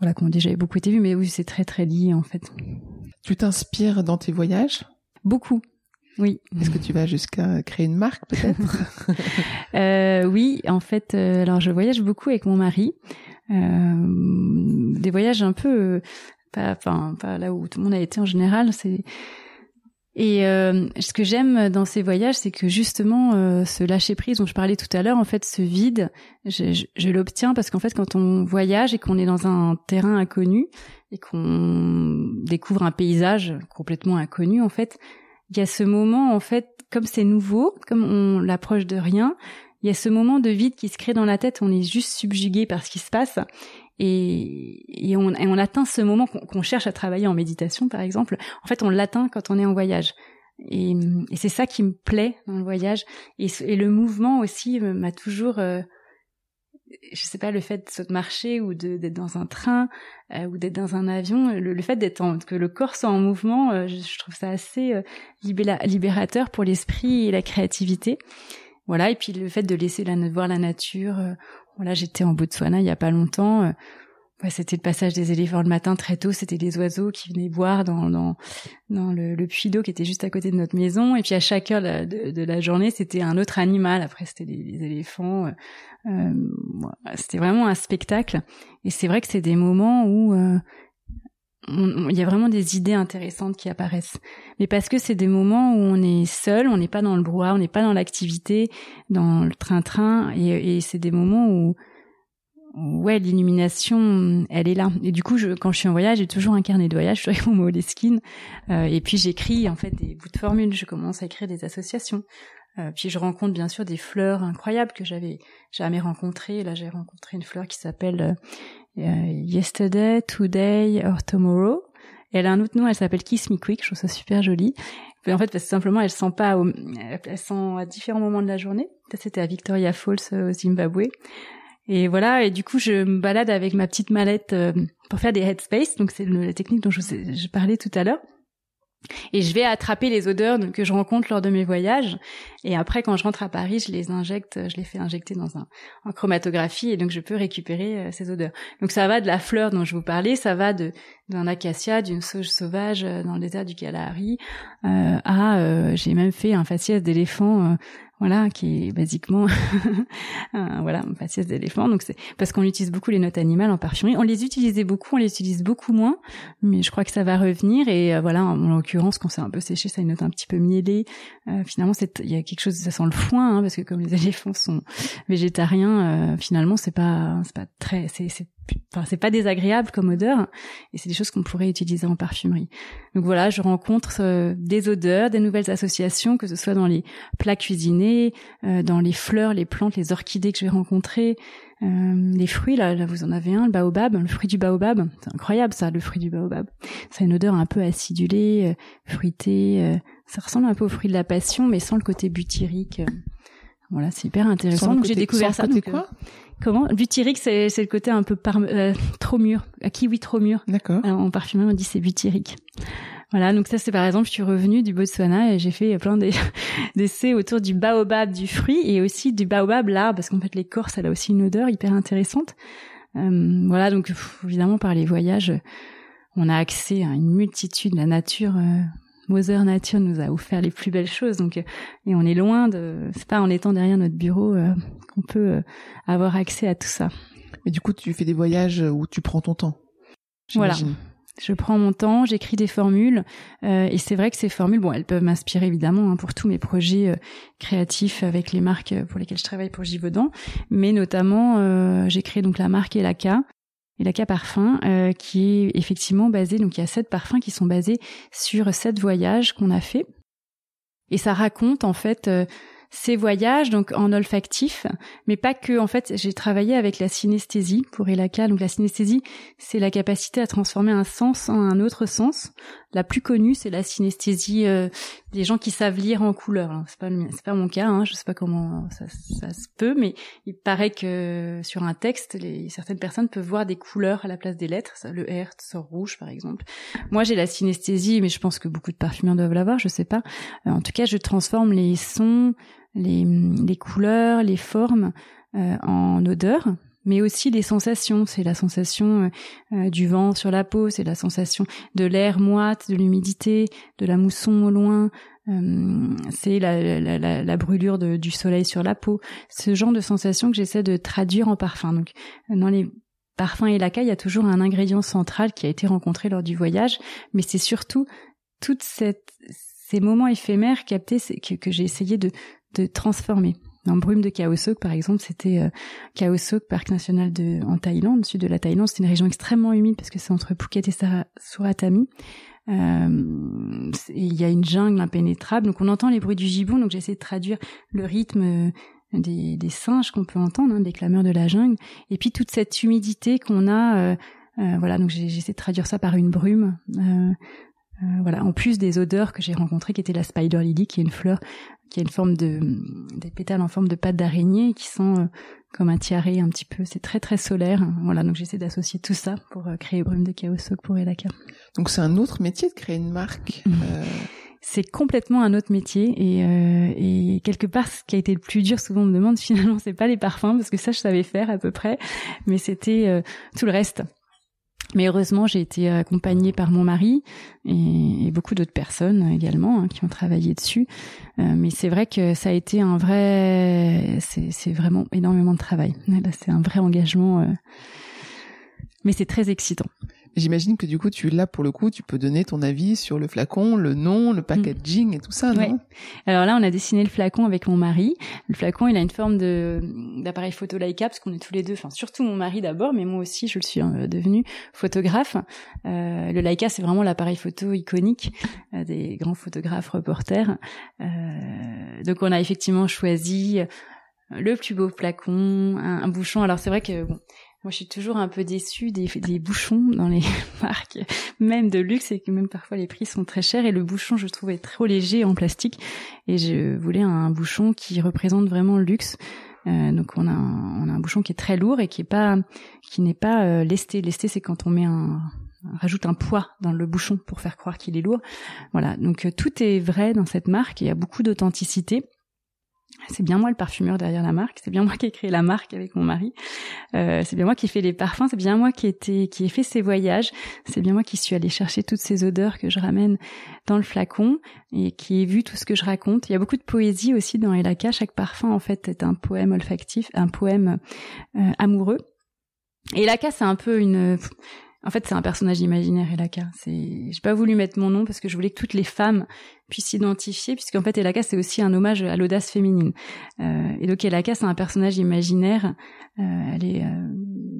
voilà, qui ont déjà beaucoup été vues, mais oui, c'est très, très lié, en fait. Tu t'inspires dans tes voyages? Beaucoup. Oui. Est-ce que tu vas jusqu'à créer une marque, peut-être? euh, oui, en fait, euh, alors je voyage beaucoup avec mon mari. Euh, des voyages un peu, pas, enfin, pas là où tout le monde a été en général. C'est et euh, ce que j'aime dans ces voyages, c'est que justement, euh, ce lâcher prise dont je parlais tout à l'heure, en fait, ce vide, je, je, je l'obtiens parce qu'en fait, quand on voyage et qu'on est dans un terrain inconnu et qu'on découvre un paysage complètement inconnu, en fait, il y a ce moment, en fait, comme c'est nouveau, comme on l'approche de rien, il y a ce moment de vide qui se crée dans la tête, on est juste subjugué par ce qui se passe et, on, atteint ce moment qu'on cherche à travailler en méditation, par exemple. En fait, on l'atteint quand on est en voyage. Et, c'est ça qui me plaît dans le voyage. Et, et le mouvement aussi m'a toujours, euh, je sais pas, le fait de marcher ou d'être dans un train euh, ou d'être dans un avion, le, fait d'être que le corps soit en mouvement, euh, je, trouve ça assez euh, libérateur pour l'esprit et la créativité. Voilà, et puis le fait de laisser la, voir la nature, voilà, j'étais en Botswana il y a pas longtemps. Euh, c'était le passage des éléphants le matin très tôt. C'était des oiseaux qui venaient boire dans dans, dans le, le puits d'eau qui était juste à côté de notre maison. Et puis à chaque heure de, la journée, c'était un autre animal. Après, c'était des, éléphants. Euh, euh c'était vraiment un spectacle. Et c'est vrai que c'est des moments où euh, il y a vraiment des idées intéressantes qui apparaissent. Mais parce que c'est des moments où on est seul, on n'est pas dans le brouhaha, on n'est pas dans l'activité, dans le train-train, et, c'est des moments où, ouais, l'illumination, elle est là. Et du coup, je, quand je suis en voyage, j'ai toujours un carnet de voyage, je suis avec mon Moleskine, euh, et puis j'écris en fait des bouts de formules, je commence à écrire des associations. Euh, puis je rencontre bien sûr des fleurs incroyables que j'avais jamais rencontrées. Là, j'ai rencontré une fleur qui s'appelle euh, Yesterday, Today or Tomorrow. Et elle a un autre nom, elle s'appelle Kiss Me Quick, je trouve ça super joli. en fait, parce que simplement, elle sent pas, au, elle sent à différents moments de la journée. Ça, c'était à Victoria Falls euh, au Zimbabwe. Et voilà, et du coup, je me balade avec ma petite mallette euh, pour faire des headspace. Donc, c'est la technique dont je, je parlais tout à l'heure. Et je vais attraper les odeurs que je rencontre lors de mes voyages. Et après, quand je rentre à Paris, je les injecte, je les fais injecter dans un en chromatographie, et donc je peux récupérer euh, ces odeurs. Donc ça va de la fleur dont je vous parlais, ça va de d'un acacia, d'une sauge sauvage euh, dans le désert du Kalahari, euh, à euh, j'ai même fait un faciès d'éléphant voilà, qui est basiquement voilà, un faciès d'éléphant. Donc c'est parce qu'on utilise beaucoup les notes animales en parfumerie. On les utilisait beaucoup, on les utilise beaucoup moins, mais je crois que ça va revenir. Et euh, voilà, en, l'occurrence, quand c'est un peu séché, ça a une note un petit peu mielée. Euh, finalement, c'est il y a quelque chose, ça sent le foin, hein, parce que comme les éléphants sont végétariens, euh, finalement, c'est pas c'est pas très, c'est enfin c'est pas désagréable comme odeur et c'est des choses qu'on pourrait utiliser en parfumerie. Donc voilà, je rencontre euh, des odeurs, des nouvelles associations que ce soit dans les plats cuisinés, euh, dans les fleurs, les plantes, les orchidées que je vais rencontrer, euh, les fruits là, là vous en avez un, le baobab, le fruit du baobab, c'est incroyable ça, le fruit du baobab. Ça a une odeur un peu acidulée, fruitée, ça ressemble un peu au fruit de la passion mais sans le côté butyrique. Voilà, c'est hyper intéressant. Donc j'ai découvert ça. Côté quoi? Comment? Butyrique, c'est c'est le côté un peu par, euh, trop mûr, à kiwi trop mûr. D'accord. En parfumerie, on dit c'est butyrique. Voilà, donc ça c'est par exemple, je suis revenue du Botswana et j'ai fait plein d'essais autour du baobab du fruit et aussi du baobab l'arbre parce qu'en fait l'écorce elle a aussi une odeur hyper intéressante. Euh, voilà, donc évidemment par les voyages, on a accès à une multitude, la nature euh, Mother Nature nous a offert les plus belles choses. Donc, euh, et on est loin de, c'est pas en étant derrière notre bureau euh, qu'on peut euh, avoir accès à tout ça. Et du coup, tu fais des voyages où tu prends ton temps. Voilà. Je prends mon temps, j'écris des formules, et c'est vrai que ces formules, bon, elles peuvent m'inspirer évidemment hein, pour tous mes projets créatifs avec les marques pour lesquelles je travaille pour Givaudan, mais notamment j'ai créé donc la marque Elaka, et la Parfum, euh, qui est effectivement basé, donc il y a sept parfums qui sont basés sur sept voyages qu'on a fait. Et ça raconte en fait, euh, ces voyages, donc en olfactif, mais pas que. En fait, j'ai travaillé avec la synesthésie pour Elaka. Donc la synesthésie, c'est la capacité à transformer un sens en un autre sens. La plus connue, c'est la synesthésie euh, des gens qui savent lire en couleur. C'est pas c'est pas mon cas. Hein, je sais pas comment ça, ça, se peut, mais il paraît que sur un texte, les, certaines personnes peuvent voir des couleurs à la place des lettres. Le R sort rouge, par exemple. Moi, j'ai la synesthésie, mais je pense que beaucoup de parfumeurs doivent l'avoir. Je sais pas. Euh, en tout cas, je transforme les sons, les, les couleurs, les formes euh, en odeur mais aussi les sensations. C'est la sensation euh, euh, du vent sur la peau, c'est la sensation de l'air moite, de l'humidité, de la mousson au loin, euh, c'est la, la, la, brûlure de, du soleil sur la peau. Ce genre de sensation que j'essaie de traduire en parfum. Donc dans les parfums et laca, il y a toujours un ingrédient central qui a été rencontré lors du voyage, mais c'est surtout toute cette ces moments éphémères captés que, que j'ai essayé de, de transformer. Dans Brume de Kaosok, par exemple, c'était euh, Kaosok, parc national de, en Thaïlande, sud de la Thaïlande. C'est une région extrêmement humide parce que c'est entre Phuket et Suratami. Euh, il y a une jungle impénétrable, donc on entend les bruits du gibbon. Donc j'essaie de traduire le rythme euh, des, des singes qu'on peut entendre, hein, des clameurs de la jungle, et puis toute cette humidité qu'on a. Euh, euh voilà, donc j'essaie de traduire ça par une brume. Euh, voilà, en plus des odeurs que j'ai rencontrées, qui était la spider lily, qui est une fleur qui a une forme de des pétales en forme de pâte d'araignée qui sont euh, comme un tiaré un petit peu. C'est très très solaire. Voilà, donc j'essaie d'associer tout ça pour euh, créer Brume de Chaos pour Elaka. Donc c'est un autre métier de créer une marque. Euh... C'est complètement un autre métier et, euh, et quelque part ce qui a été le plus dur, souvent on me demande finalement c'est pas les parfums parce que ça je savais faire à peu près, mais c'était tout le reste. Mais heureusement, j'ai été accompagnée par mon mari et, beaucoup d'autres personnes également hein, qui ont travaillé dessus. Euh, mais c'est vrai que ça a été un vrai, c'est vraiment énormément de travail. C'est un vrai engagement, euh, mais c'est très excitant. J'imagine que du coup, tu là pour le coup, tu peux donner ton avis sur le flacon, le nom, le packaging et tout ça, non? Alors là, on a dessiné le flacon avec mon mari. Le flacon, il a une forme de d'appareil photo Leica parce qu'on est tous les deux, enfin surtout mon mari d'abord, mais moi aussi, je le suis euh, devenu photographe. Euh, le Leica, c'est vraiment l'appareil photo iconique euh, des grands photographes reporters. Euh, donc on a effectivement choisi le plus beau flacon, un, un bouchon. Alors c'est vrai que bon, moi, je suis toujours un peu déçue des, des bouchons dans les marques, même de luxe, et que même parfois les prix sont très chers. Et le bouchon, je trouvais trop léger en plastique, et je voulais un bouchon qui représente vraiment le luxe. Euh, donc on a, un, on a un bouchon qui est très lourd et qui est pas, qui n'est pas euh, lesté. Lesté, c'est quand on met un, rajoute un poids dans le bouchon pour faire croire qu'il est lourd. Voilà. Donc euh, tout est vrai dans cette marque. Il y a beaucoup d'authenticité c'est bien moi le parfumeur derrière la marque, c'est bien moi qui ai créé la marque avec mon mari, euh, c'est bien moi qui ai fait les parfums, c'est bien moi qui ai, qui ai fait ces voyages, c'est bien moi qui suis allée chercher toutes ces odeurs que je ramène dans le flacon et qui ai vu tout ce que je raconte. Il y a beaucoup de poésie aussi dans Elaka, chaque parfum en fait est un poème olfactif, un poème euh, amoureux. Et Elaka c'est un peu une en fait, c'est un personnage imaginaire, Elaka. C'est, j'ai pas voulu mettre mon nom parce que je voulais que toutes les femmes puissent s'identifier, puisqu'en fait, Elaka, c'est aussi un hommage à l'audace féminine. Euh, et donc, Elaka, c'est un personnage imaginaire. Euh, elle est euh,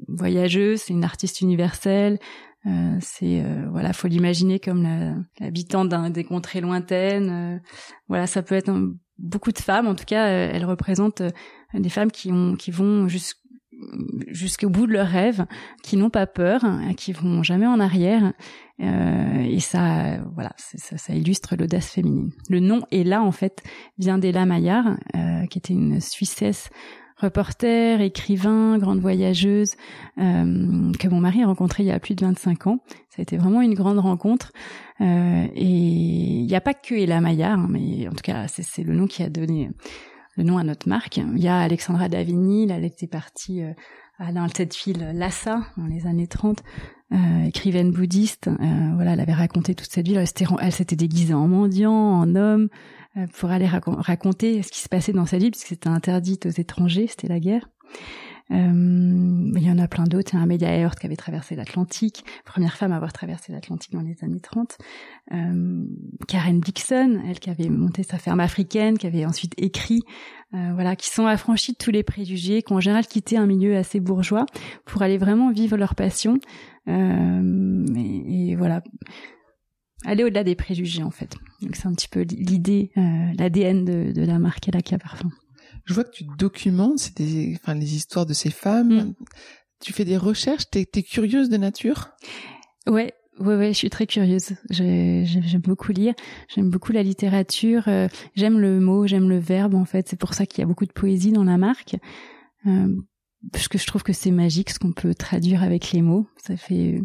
voyageuse, c'est une artiste universelle. Euh, c'est euh, voilà, faut l'imaginer comme l'habitant d'un des contrées lointaines. voilà, ça peut être beaucoup de femmes. En tout cas, elle représente des femmes qui ont qui vont jusqu'à jusqu'au bout de leurs rêves, qui n'ont pas peur, qui vont jamais en arrière. Euh, et ça, voilà, ça, ça, illustre l'audace féminine. Le nom est là en fait vient d'Ella Maillard, euh, qui était une Suissesse reporter, écrivain, grande voyageuse, euh, que mon mari a rencontré il y a plus de 25 ans. Ça a été vraiment une grande rencontre. Euh, et il n'y a pas que Ella Maillard, hein, mais en tout cas, c'est le nom qui a donné le nom à notre marque. Il y a Alexandra Davigny, elle était partie euh, dans cette ville Lhasa dans les années 30, euh, écrivaine bouddhiste. Euh, voilà, elle avait raconté toute cette ville. Elle s'était déguisée en mendiant, en homme, euh, pour aller raconter ce qui se passait dans cette ville, puisque c'était interdit aux étrangers, c'était la guerre. Euh, il y en a plein d'autres. Il y a un Amelia Earhart qui avait traversé l'Atlantique, première femme à avoir traversé l'Atlantique dans les années 30. Euh, Karen Dixon, elle qui avait monté sa ferme africaine, qui avait ensuite écrit, euh, voilà, qui sont affranchis de tous les préjugés, qui ont en général quitté un milieu assez bourgeois pour aller vraiment vivre leur passion. Euh, et, et voilà aller au-delà des préjugés en fait. Donc c'est un petit peu l'idée, l'ADN de, la marque Elaka Parfum. Je vois que tu documentes des, enfin, les histoires de ces femmes. Mm. Tu fais des recherches. T'es es curieuse de nature? Ouais, Ouais, ouais, je suis très curieuse. J'aime beaucoup lire. J'aime beaucoup la littérature. Euh, j'aime le mot, j'aime le verbe. En fait, c'est pour ça qu'il y a beaucoup de poésie dans la marque, euh, parce que je trouve que c'est magique ce qu'on peut traduire avec les mots. Ça fait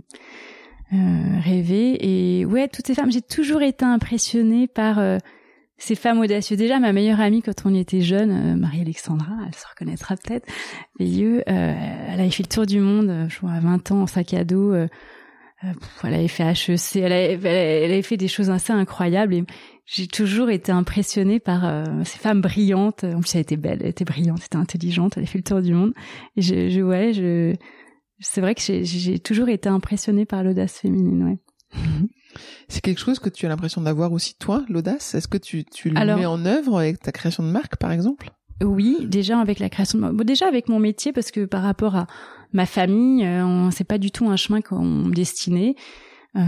euh, rêver. Et ouais, toutes ces femmes, j'ai toujours été impressionnée par euh, ces femmes audacieuses. Déjà, ma meilleure amie quand on était jeune, Marie-Alexandra, elle se reconnaîtra peut-être. Veilleux, elle avait fait le tour du monde, je crois à 20 ans en sac à dos euh, elle avait fait HEC, elle avait, fait des choses assez incroyables j'ai toujours été impressionnée par euh, ces femmes brillantes. En plus, elle était belle, elle était brillante, elle était intelligente, elle avait fait le tour du monde. Et je, je ouais, je, c'est vrai que j'ai toujours été impressionnée par l'audace féminine, ouais. C'est quelque chose que tu as l'impression d'avoir aussi toi, l'audace? Est-ce que tu, tu le mets en œuvre avec ta création de marque, par exemple? Oui, déjà avec la création de, bon, déjà avec mon métier, parce que par rapport à ma famille, euh, c'est pas du tout un chemin qu'on me destinait. Euh,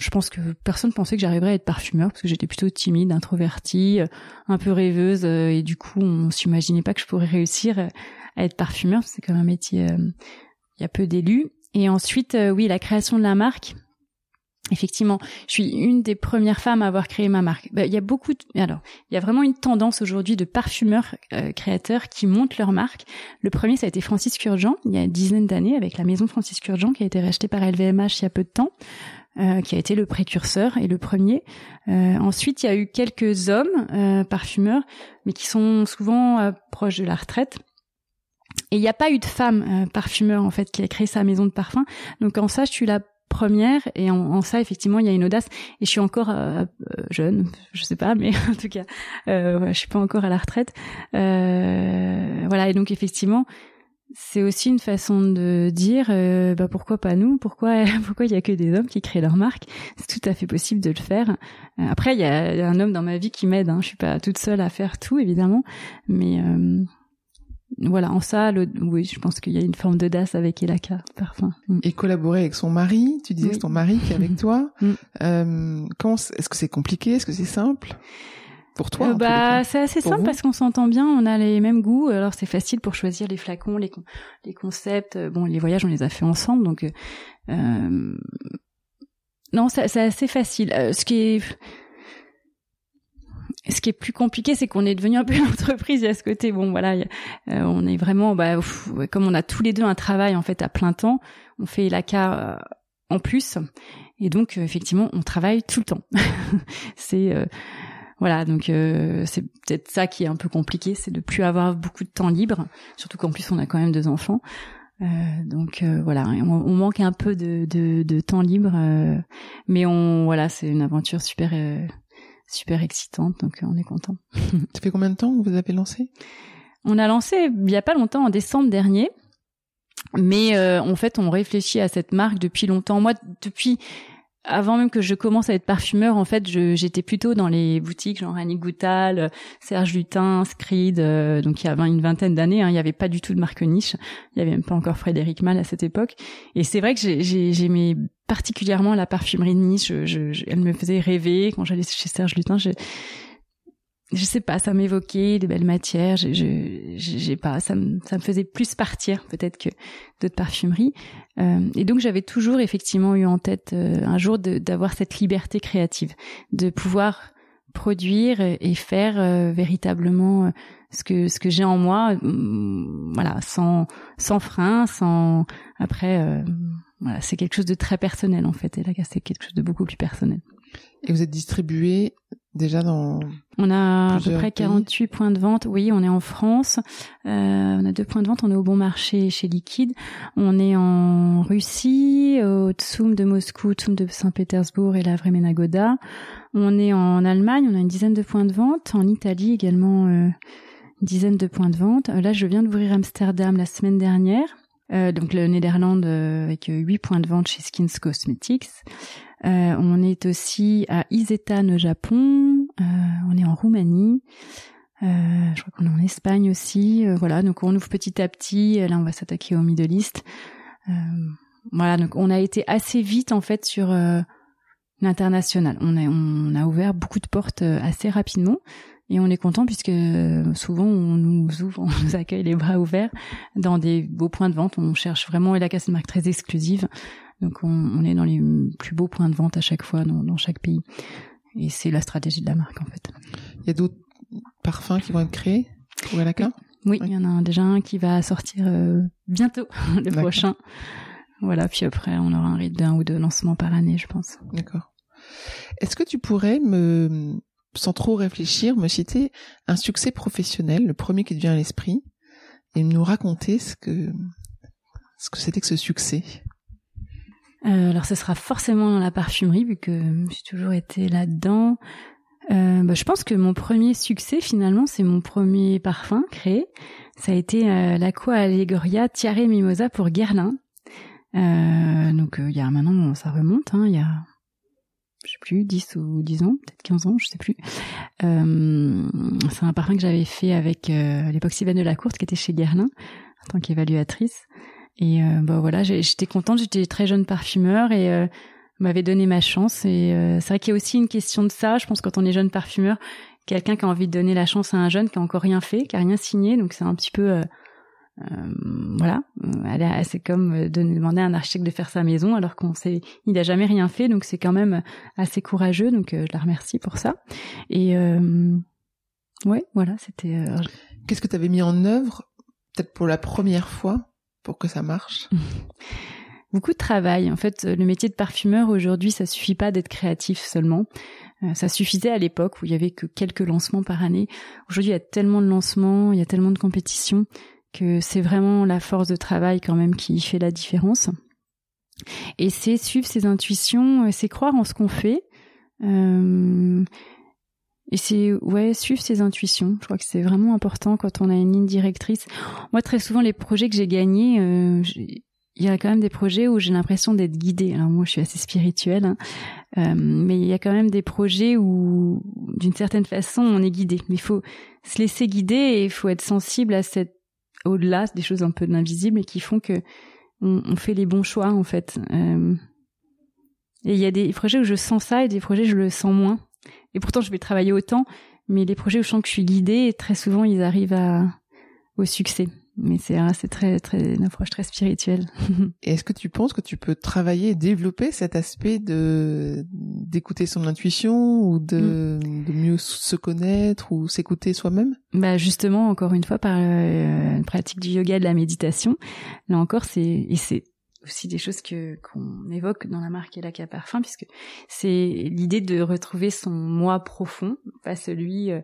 je pense que personne pensait que j'arriverais à être parfumeur parce que j'étais plutôt timide, introvertie, euh, un peu rêveuse et du coup on s'imaginait pas que je pourrais réussir à être parfumeur. C'est comme un métier, il y a peu d'élus. Et ensuite, oui, la création de la marque. Effectivement, je suis une des premières femmes à avoir créé ma marque. Bah, il y a beaucoup de... alors, il y a vraiment une tendance aujourd'hui de parfumeurs euh, créateurs qui montent leur marque. Le premier, ça a été Francis Kurjan, il y a une dizaine d'années, avec la maison Francis Kurjan qui a été rachetée par LVMH il y a peu de temps. Euh, qui a été le précurseur et le premier. Euh, ensuite, il y a eu quelques hommes parfumeurs, mais qui sont souvent proches de la retraite. Et il n'y a pas eu de femme parfumeur en fait qui a créé sa maison de parfum. Donc en ça, je suis la première. Et en, ça effectivement il y a une audace. Et je suis encore euh, euh, jeune je sais pas mais en tout cas euh, je suis pas encore à la retraite. Euh, voilà et donc effectivement c'est aussi une façon de dire euh, bah pourquoi pas nous? Pourquoi pourquoi il y a que des hommes qui créent leur marque? C'est tout à fait possible de le faire. Après il y a un homme dans ma vie qui m'aide hein. je suis pas toute seule à faire tout évidemment. Mais voilà, en ça, oui, je pense qu'il y a une forme d'audace avec Elaka, parfum. Mm. Et collaborer avec son mari, tu disais que c'est ton mari qui est avec toi. Mm. Euh, est-ce que c'est compliqué? Est-ce que c'est simple? Pour toi euh, Bah, c'est assez simple parce qu'on s'entend bien, on a les mêmes goûts. Alors c'est facile pour choisir les flacons, les les concepts. Bon, les voyages, on les a fait ensemble, donc euh, non, c'est assez facile. Euh, ce qui est ce qui est plus compliqué, c'est qu'on est devenu un peu une entreprise à ce côté. Bon, voilà, euh, on est vraiment, bah, comme on a tous les deux un travail en fait à plein temps, on fait la euh, en plus, et donc euh, effectivement, on travaille tout le temps. c'est voilà, donc c'est peut-être ça qui est un peu compliqué, c'est de plus avoir beaucoup de temps libre, surtout qu'en plus on a quand même deux enfants. donc voilà, on, on, manque un peu de, de, de temps libre, mais on voilà, c'est une aventure super super excitante, donc euh, on est content. Ça fait combien de temps que vous avez lancé? On a lancé il y a pas longtemps, en décembre dernier. Mais euh, en fait, on réfléchit à cette marque depuis longtemps. Moi, depuis avant même que je commence à être parfumeur, en fait, j'étais plutôt dans les boutiques genre Annie Goutal, Serge Lutin, Screed, euh, donc il y a une vingtaine d'années, hein, il n'y avait pas du tout de marque niche, il y avait même pas encore Frédéric Mal à cette époque. Et c'est vrai que j'aimais particulièrement la parfumerie de niche, je, elle me faisait rêver quand j'allais chez Serge Lutin. Je, je sais pas, ça m'évoquait des belles matières. Je, j'ai pas, ça me, ça me faisait plus partir peut-être que d'autres parfumeries. Euh, et donc j'avais toujours effectivement eu en tête euh, un jour d'avoir cette liberté créative, de pouvoir produire et faire euh, véritablement euh, ce que ce que j'ai en moi, voilà, sans sans frein, sans après. Voilà, c'est quelque chose de très personnel en fait. Et là, c'est quelque chose de beaucoup plus personnel. Et vous êtes distribué déjà dans On a à peu près 48 points de vente. Oui, on est en France. Euh, on a deux points de vente. On est au Bon Marché chez Liquide. On est en Russie, au Tsum de Moscou, Tsum de Saint-Pétersbourg et la Vremenagoda. On est en Allemagne. On a une dizaine de points de vente. En Italie également, euh, une dizaine de points de vente. Euh, là, je viens d'ouvrir Amsterdam la semaine dernière. Euh, donc le Néderlande euh, avec 8 points de vente chez Skins Cosmetics. Euh, on est aussi à Isetan au Japon, euh, on est en Roumanie, euh, je crois qu'on est en Espagne aussi. voilà, donc on ouvre petit à petit. Là, on va s'attaquer au Middle East. voilà, donc on a été assez vite en fait sur international. On on a ouvert beaucoup de portes assez rapidement. Et on est content puisque souvent on nous ouvre, on nous accueille les bras ouverts dans des beaux points de vente. On cherche vraiment et la casse une marque très exclusive. Donc on, on, est dans les plus beaux points de vente à chaque fois dans, dans chaque pays. Et c'est la stratégie de la marque en fait. Il y a d'autres parfums qui vont être créés pour Elaka? Oui, il y en a déjà un qui va sortir euh, bientôt, le prochain. Voilà, puis après on aura un rythme d'un ou deux lancements par année, je pense. D'accord. Est-ce que tu pourrais me, sans trop réfléchir, me citer un succès professionnel, le premier qui te vient à l'esprit, et nous raconter ce que ce que c'était que ce succès euh, alors ce sera forcément dans la parfumerie vu que j'ai toujours été là-dedans. Euh, bah, je pense que mon premier succès finalement c'est mon premier parfum créé. Ça a été euh, l'Aqua Allegoria Tiare Mimosa pour Guerlain. Euh, donc il y a maintenant ça remonte, hein, y a je sais plus 10 ou 10 ans, peut-être 15 ans, je sais plus. Euh, c'est un parfum que j'avais fait avec à l'époque Sylvain de la Courte qui était chez Guerlain en tant qu'évaluatrice. Et euh, bah voilà, j'étais contente, j'étais très jeune parfumeur et euh, m'avait donné ma chance. Et euh, c'est vrai qu'il y a aussi une question de ça. Je pense quand on est jeune parfumeur, quelqu'un qui a envie de donner la chance à un jeune qui a encore rien fait, qui a rien signé, donc c'est un petit peu euh, voilà, c'est comme de demander à un architecte de faire sa maison alors qu'on sait, il a jamais rien fait, donc c'est quand même assez courageux. Donc je la remercie pour ça. Et ouais, voilà, c'était. Qu'est-ce que tu avais mis en œuvre, peut-être pour la première fois, pour que ça marche? Beaucoup de travail. En fait, le métier de parfumeur aujourd'hui, ça suffit pas d'être créatif seulement. Euh, ça suffisait à l'époque où il y avait que quelques lancements par année. Aujourd'hui, il y a tellement de lancements, il y a tellement de compétitions que c'est vraiment la force de travail quand même qui fait la différence. Et c'est suivre ses intuitions, euh, c'est croire en ce qu'on fait. Euh, et c'est ouais suivre ses intuitions. Je crois que c'est vraiment important quand on a une ligne directrice. Moi, très souvent, les projets que j'ai gagnés, euh, il y a quand même des projets où j'ai l'impression d'être guidée. Alors moi, je suis assez spirituelle, hein. euh, mais il y a quand même des projets où, d'une certaine façon, on est guidé. Mais il faut se laisser guider et il faut être sensible à cette au-delà des choses un peu invisibles et qui font que on, fait les bons choix en fait. Euh, et il y a des projets où je sens ça et des projets où je le sens moins. Et pourtant, je vais travailler autant, mais les projets où je sens que je suis guidée, très souvent, ils arrivent au succès. Mais c'est c'est très très une approche très spirituelle. Et est-ce que tu penses que tu peux travailler et développer cet aspect de d'écouter son intuition ou de, mm. de mieux se connaître ou s'écouter soi-même? Bah justement encore une fois par euh, une pratique du yoga et de la méditation. Là encore c'est et c'est aussi des choses que qu'on évoque dans la marque Elaka Parfum puisque c'est l'idée de retrouver son moi profond, pas celui euh,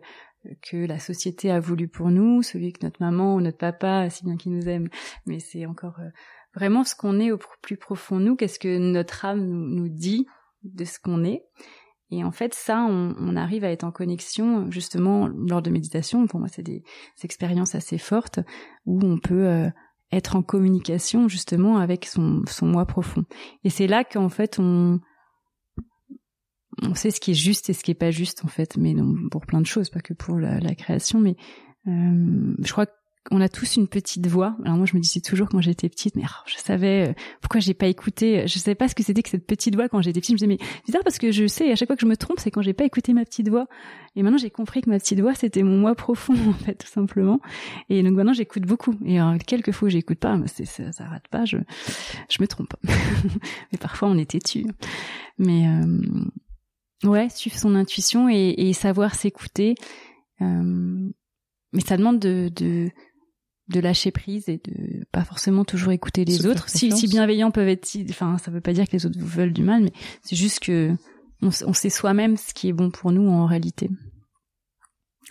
que la société a voulu pour nous, celui que notre maman ou notre papa, si bien qu'ils nous aiment, mais c'est encore euh, vraiment ce qu'on est au plus profond nous, qu'est-ce que notre âme nous, dit de ce qu'on est. Et en fait, ça, on, arrive à être en connexion justement lors de méditation. Pour moi, c'est des, expériences assez fortes où on peut euh, être en communication justement avec son moi profond. Et c'est là qu'en fait on on sait ce qui est juste et ce qui est pas juste en fait, mais non, pour plein de choses, pas que pour la, la création, mais euh, je crois que on a tous une petite voix. Alors moi, je me disais toujours quand j'étais petite, mais oh, je savais euh, pourquoi j'ai pas écouté. Je savais pas ce que c'était que cette petite voix quand j'étais petite. Je me disais mais bizarre parce que je sais à chaque fois que je me trompe, c'est quand j'ai pas écouté ma petite voix. Et maintenant, j'ai compris que ma petite voix, c'était mon moi profond en fait, tout simplement. Et donc maintenant, j'écoute beaucoup. Et euh, quelques fois, j'écoute pas, mais ça, ça rate pas. Je je me trompe. mais parfois, on est têtu. Mais euh, ouais, suivre son intuition et, et savoir s'écouter. Euh, mais ça demande de, de de lâcher prise et de pas forcément toujours écouter les autres. Si, si bienveillants peuvent être, enfin, ça veut pas dire que les autres vous veulent du mal, mais c'est juste que on, on sait soi-même ce qui est bon pour nous en réalité.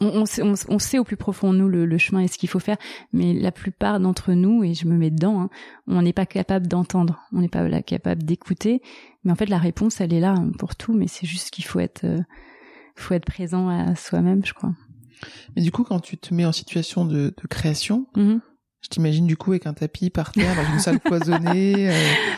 On, on, sait, on, sait, au plus profond de nous le, le chemin et ce qu'il faut faire, mais la plupart d'entre nous, et je me mets dedans, hein, on n'est pas capable d'entendre, on n'est pas capable d'écouter. Mais en fait, la réponse, elle est là pour tout, mais c'est juste qu'il faut être, euh, faut être présent à soi-même, je crois. Mais du coup, quand tu te mets en situation de, de création, mhm. Je t'imagine du coup avec un tapis par terre dans une salle cloisonnée, euh,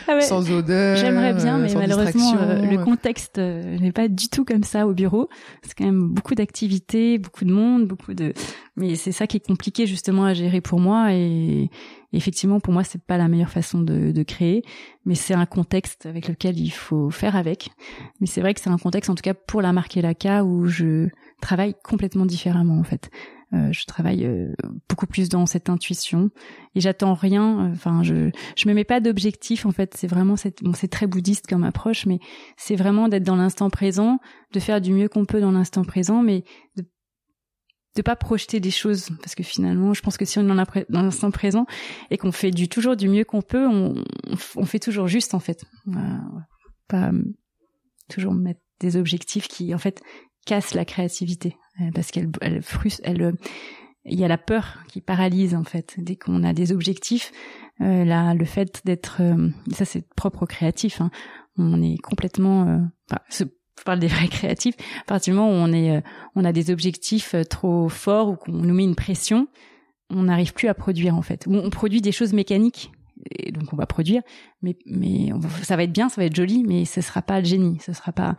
ah sans odeur. J'aimerais bien, mais malheureusement, euh, le contexte euh, n'est pas du tout comme ça au bureau. C'est quand même beaucoup d'activités, beaucoup de monde, beaucoup de. Mais c'est ça qui est compliqué justement à gérer pour moi et effectivement, pour moi, c'est pas la meilleure façon de, de créer, mais c'est un contexte avec lequel il faut faire avec. Mais c'est vrai que c'est un contexte, en tout cas pour la marque Elaka, où je travaille complètement différemment en fait. Euh, je travaille euh, beaucoup plus dans cette intuition et j'attends rien. Enfin, je je me mets pas d'objectif en fait. C'est vraiment cette bon, c'est très bouddhiste comme approche, mais c'est vraiment d'être dans l'instant présent, de faire du mieux qu'on peut dans l'instant présent, mais de de pas projeter des choses parce que finalement je pense que si on est dans l'instant présent et qu'on fait du toujours du mieux qu'on peut on, on fait toujours juste en fait pas euh, toujours mettre des objectifs qui en fait cassent la créativité. Euh, parce qu'elle elle elle euh, il y a la peur qui paralyse en fait. Dès qu'on a des objectifs euh, là le fait d'être ça c'est propre au créatif hein, on est complètement enfin, je parle des vrais créatifs, à partir du moment où on est, on a des objectifs trop forts ou qu'on nous met une pression, on n'arrive plus à produire en fait. Ou on produit des choses mécaniques, et donc on va produire, mais mais ça va être bien, ça va être joli, mais ce sera pas le génie, ce sera pas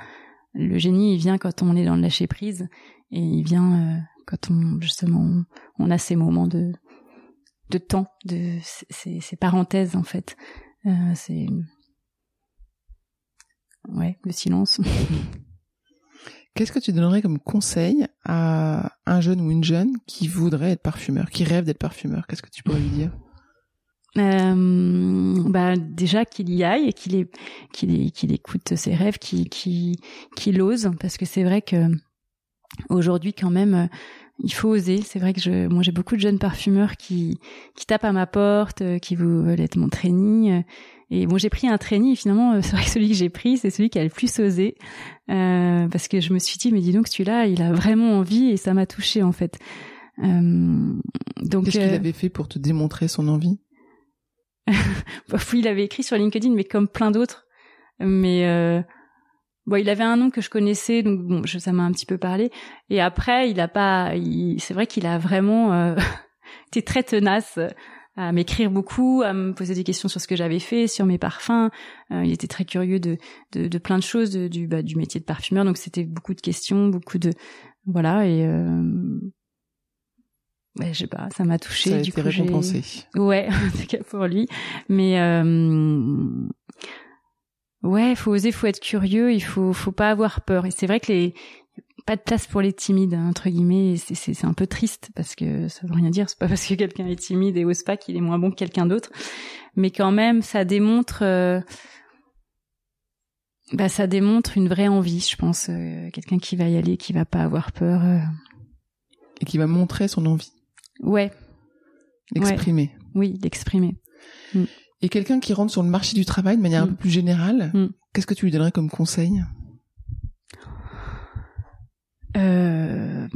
le génie. Il vient quand on est dans le lâcher prise et il vient euh, quand on justement on, a ces moments de de temps, de ces, ces parenthèses en fait. Euh, c'est ouais, le silence. Qu'est-ce que tu donnerais comme conseil à un jeune ou une jeune qui voudrait être parfumeur, qui rêve d'être parfumeur? Qu'est-ce que tu pourrais lui dire? Euh, bah déjà qu'il y aille et qu'il qu'il qu'il écoute ses rêves, qu'il qu'il qu'il ose parce que c'est vrai que aujourd'hui quand même il faut oser. C'est vrai que je, moi j'ai beaucoup de jeunes parfumeurs qui qui tapent à ma porte, qui veulent être mon trainee et bon, j'ai pris un trainee et finalement, euh, c'est vrai que celui que j'ai pris, c'est celui qui a le plus osé. Euh, parce que je me suis dit, mais dis donc, celui-là, il a vraiment envie et ça m'a touché en fait. Euh, donc, Qu'est-ce qu'il euh, avait fait pour te démontrer son envie? Il avait écrit sur LinkedIn, mais comme plein d'autres. Mais euh, bon, il avait un nom que je connaissais, donc bon, je, ça m'a un petit peu parlé. Et après, il a pas. C'est vrai qu'il a vraiment été très tenace à m'écrire beaucoup, à me poser des questions sur ce que j'avais fait, sur mes parfums. Euh, il était très curieux de, de, de plein de choses du, bah, du métier de parfumeur, donc c'était beaucoup de questions, beaucoup de voilà et euh... je sais pas, ça m'a touché. Ça a du été coup, récompensé. Ouais, en tout cas pour lui. Mais euh... ouais, faut oser, faut être curieux, il faut faut pas avoir peur. Et c'est vrai que les pas de place pour les timides entre guillemets c'est un peu triste parce que ça veut rien dire c'est pas parce que quelqu'un est timide et ose pas qu'il est moins bon que quelqu'un d'autre mais quand même ça démontre euh, bah ça démontre une vraie envie je pense euh, quelqu'un qui va y aller qui va pas avoir peur euh. et qui va montrer son envie ouais l'exprimer oui l'exprimer mm. et quelqu'un qui rentre sur le marché du travail de manière un mm. peu plus générale mm. qu'est-ce que tu lui donnerais comme conseil? Euh,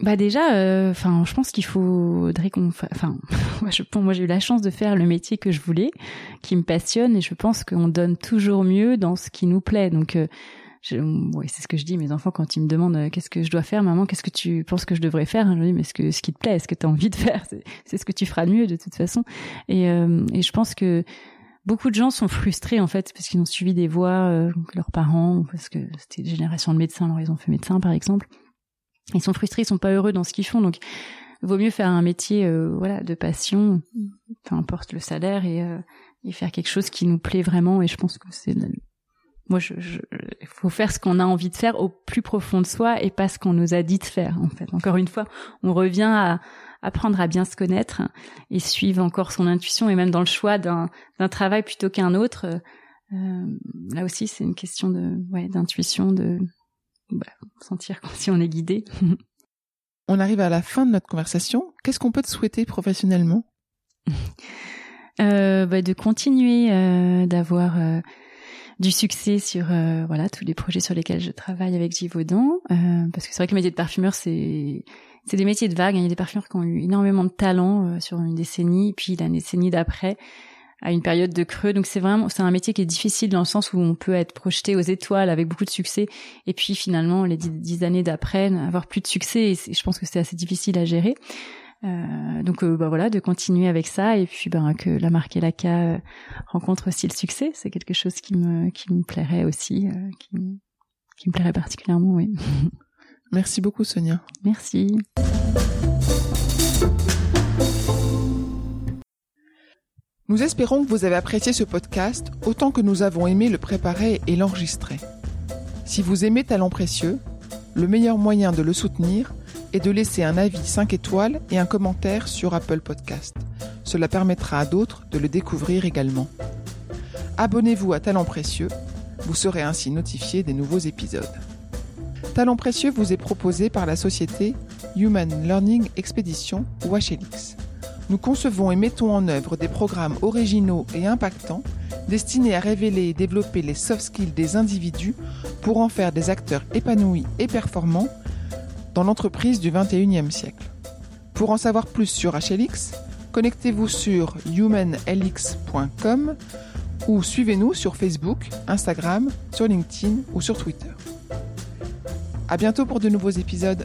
bah déjà, euh, enfin, je pense qu'il faudrait qu'on, enfin, moi, je, moi, j'ai eu la chance de faire le métier que je voulais, qui me passionne, et je pense qu'on donne toujours mieux dans ce qui nous plaît. Donc, euh, c'est ce que je dis mes enfants quand ils me demandent qu'est-ce que je dois faire, maman, qu'est-ce que tu penses que je devrais faire Je dis mais ce que ce qui te plaît, ce que tu as envie de faire, c'est ce que tu feras de mieux de toute façon. Et, et je pense que beaucoup de gens sont frustrés en fait parce qu'ils ont suivi des voies euh, que leurs parents parce que c'était génération de médecins alors ils ont fait médecin par exemple. Ils sont frustrés ils sont pas heureux dans ce qu'ils font. Donc vaut mieux faire un métier euh, voilà de passion peu importe le salaire et, euh, et faire quelque chose qui nous plaît vraiment. Et je pense que c'est moi je, il faut faire ce qu'on a envie de faire au plus profond de soi et pas ce qu'on nous a dit de faire en fait encore une fois on revient à apprendre à bien se connaître et suivre encore son intuition et même dans le choix d'un d'un travail plutôt qu'un autre. Euh, là aussi, c'est une question de ouais d'intuition, de bah, sentir si on est guidé. on arrive à la fin de notre conversation. Qu'est-ce qu'on peut te souhaiter professionnellement? Euh, bah, De continuer euh, d'avoir euh, du succès sur euh, voilà tous les projets sur lesquels je travaille avec Givaudan, parce que c'est vrai que le métier de parfumeur c'est c'est des métiers de vague. Hein. Il y a des parfumeurs qui ont eu énormément de talent euh, sur une décennie, puis la décennie d'après à une période de creux. Donc c'est vraiment c'est un métier qui est difficile dans le sens où on peut être projeté aux étoiles avec beaucoup de succès et puis finalement les dix, années d'après avoir plus de succès. Et je pense que c'est assez difficile à gérer. Euh, donc euh, bah voilà de continuer avec ça et puis ben que la marque Elaka euh, rencontre aussi le succès c'est quelque chose qui me qui me plairait aussi qui, qui me plairait particulièrement oui Merci beaucoup Sonia. Merci. Nous espérons que vous avez apprécié ce podcast autant que nous avons aimé le préparer et l'enregistrer. Si vous aimez Talent Précieux, le meilleur moyen de le soutenir est de laisser un avis 5 étoiles et un commentaire sur Apple Podcast. Cela permettra à d'autres de le découvrir également. Abonnez-vous à Talent Précieux, vous serez ainsi notifié des nouveaux épisodes. Talent Précieux vous est proposé par la société Human Learning Expedition ou HLX nous concevons et mettons en œuvre des programmes originaux et impactants destinés à révéler et développer les soft skills des individus pour en faire des acteurs épanouis et performants dans l'entreprise du 21e siècle. Pour en savoir plus sur HLX, connectez-vous sur humanlx.com ou suivez-nous sur Facebook, Instagram, sur LinkedIn ou sur Twitter. À bientôt pour de nouveaux épisodes.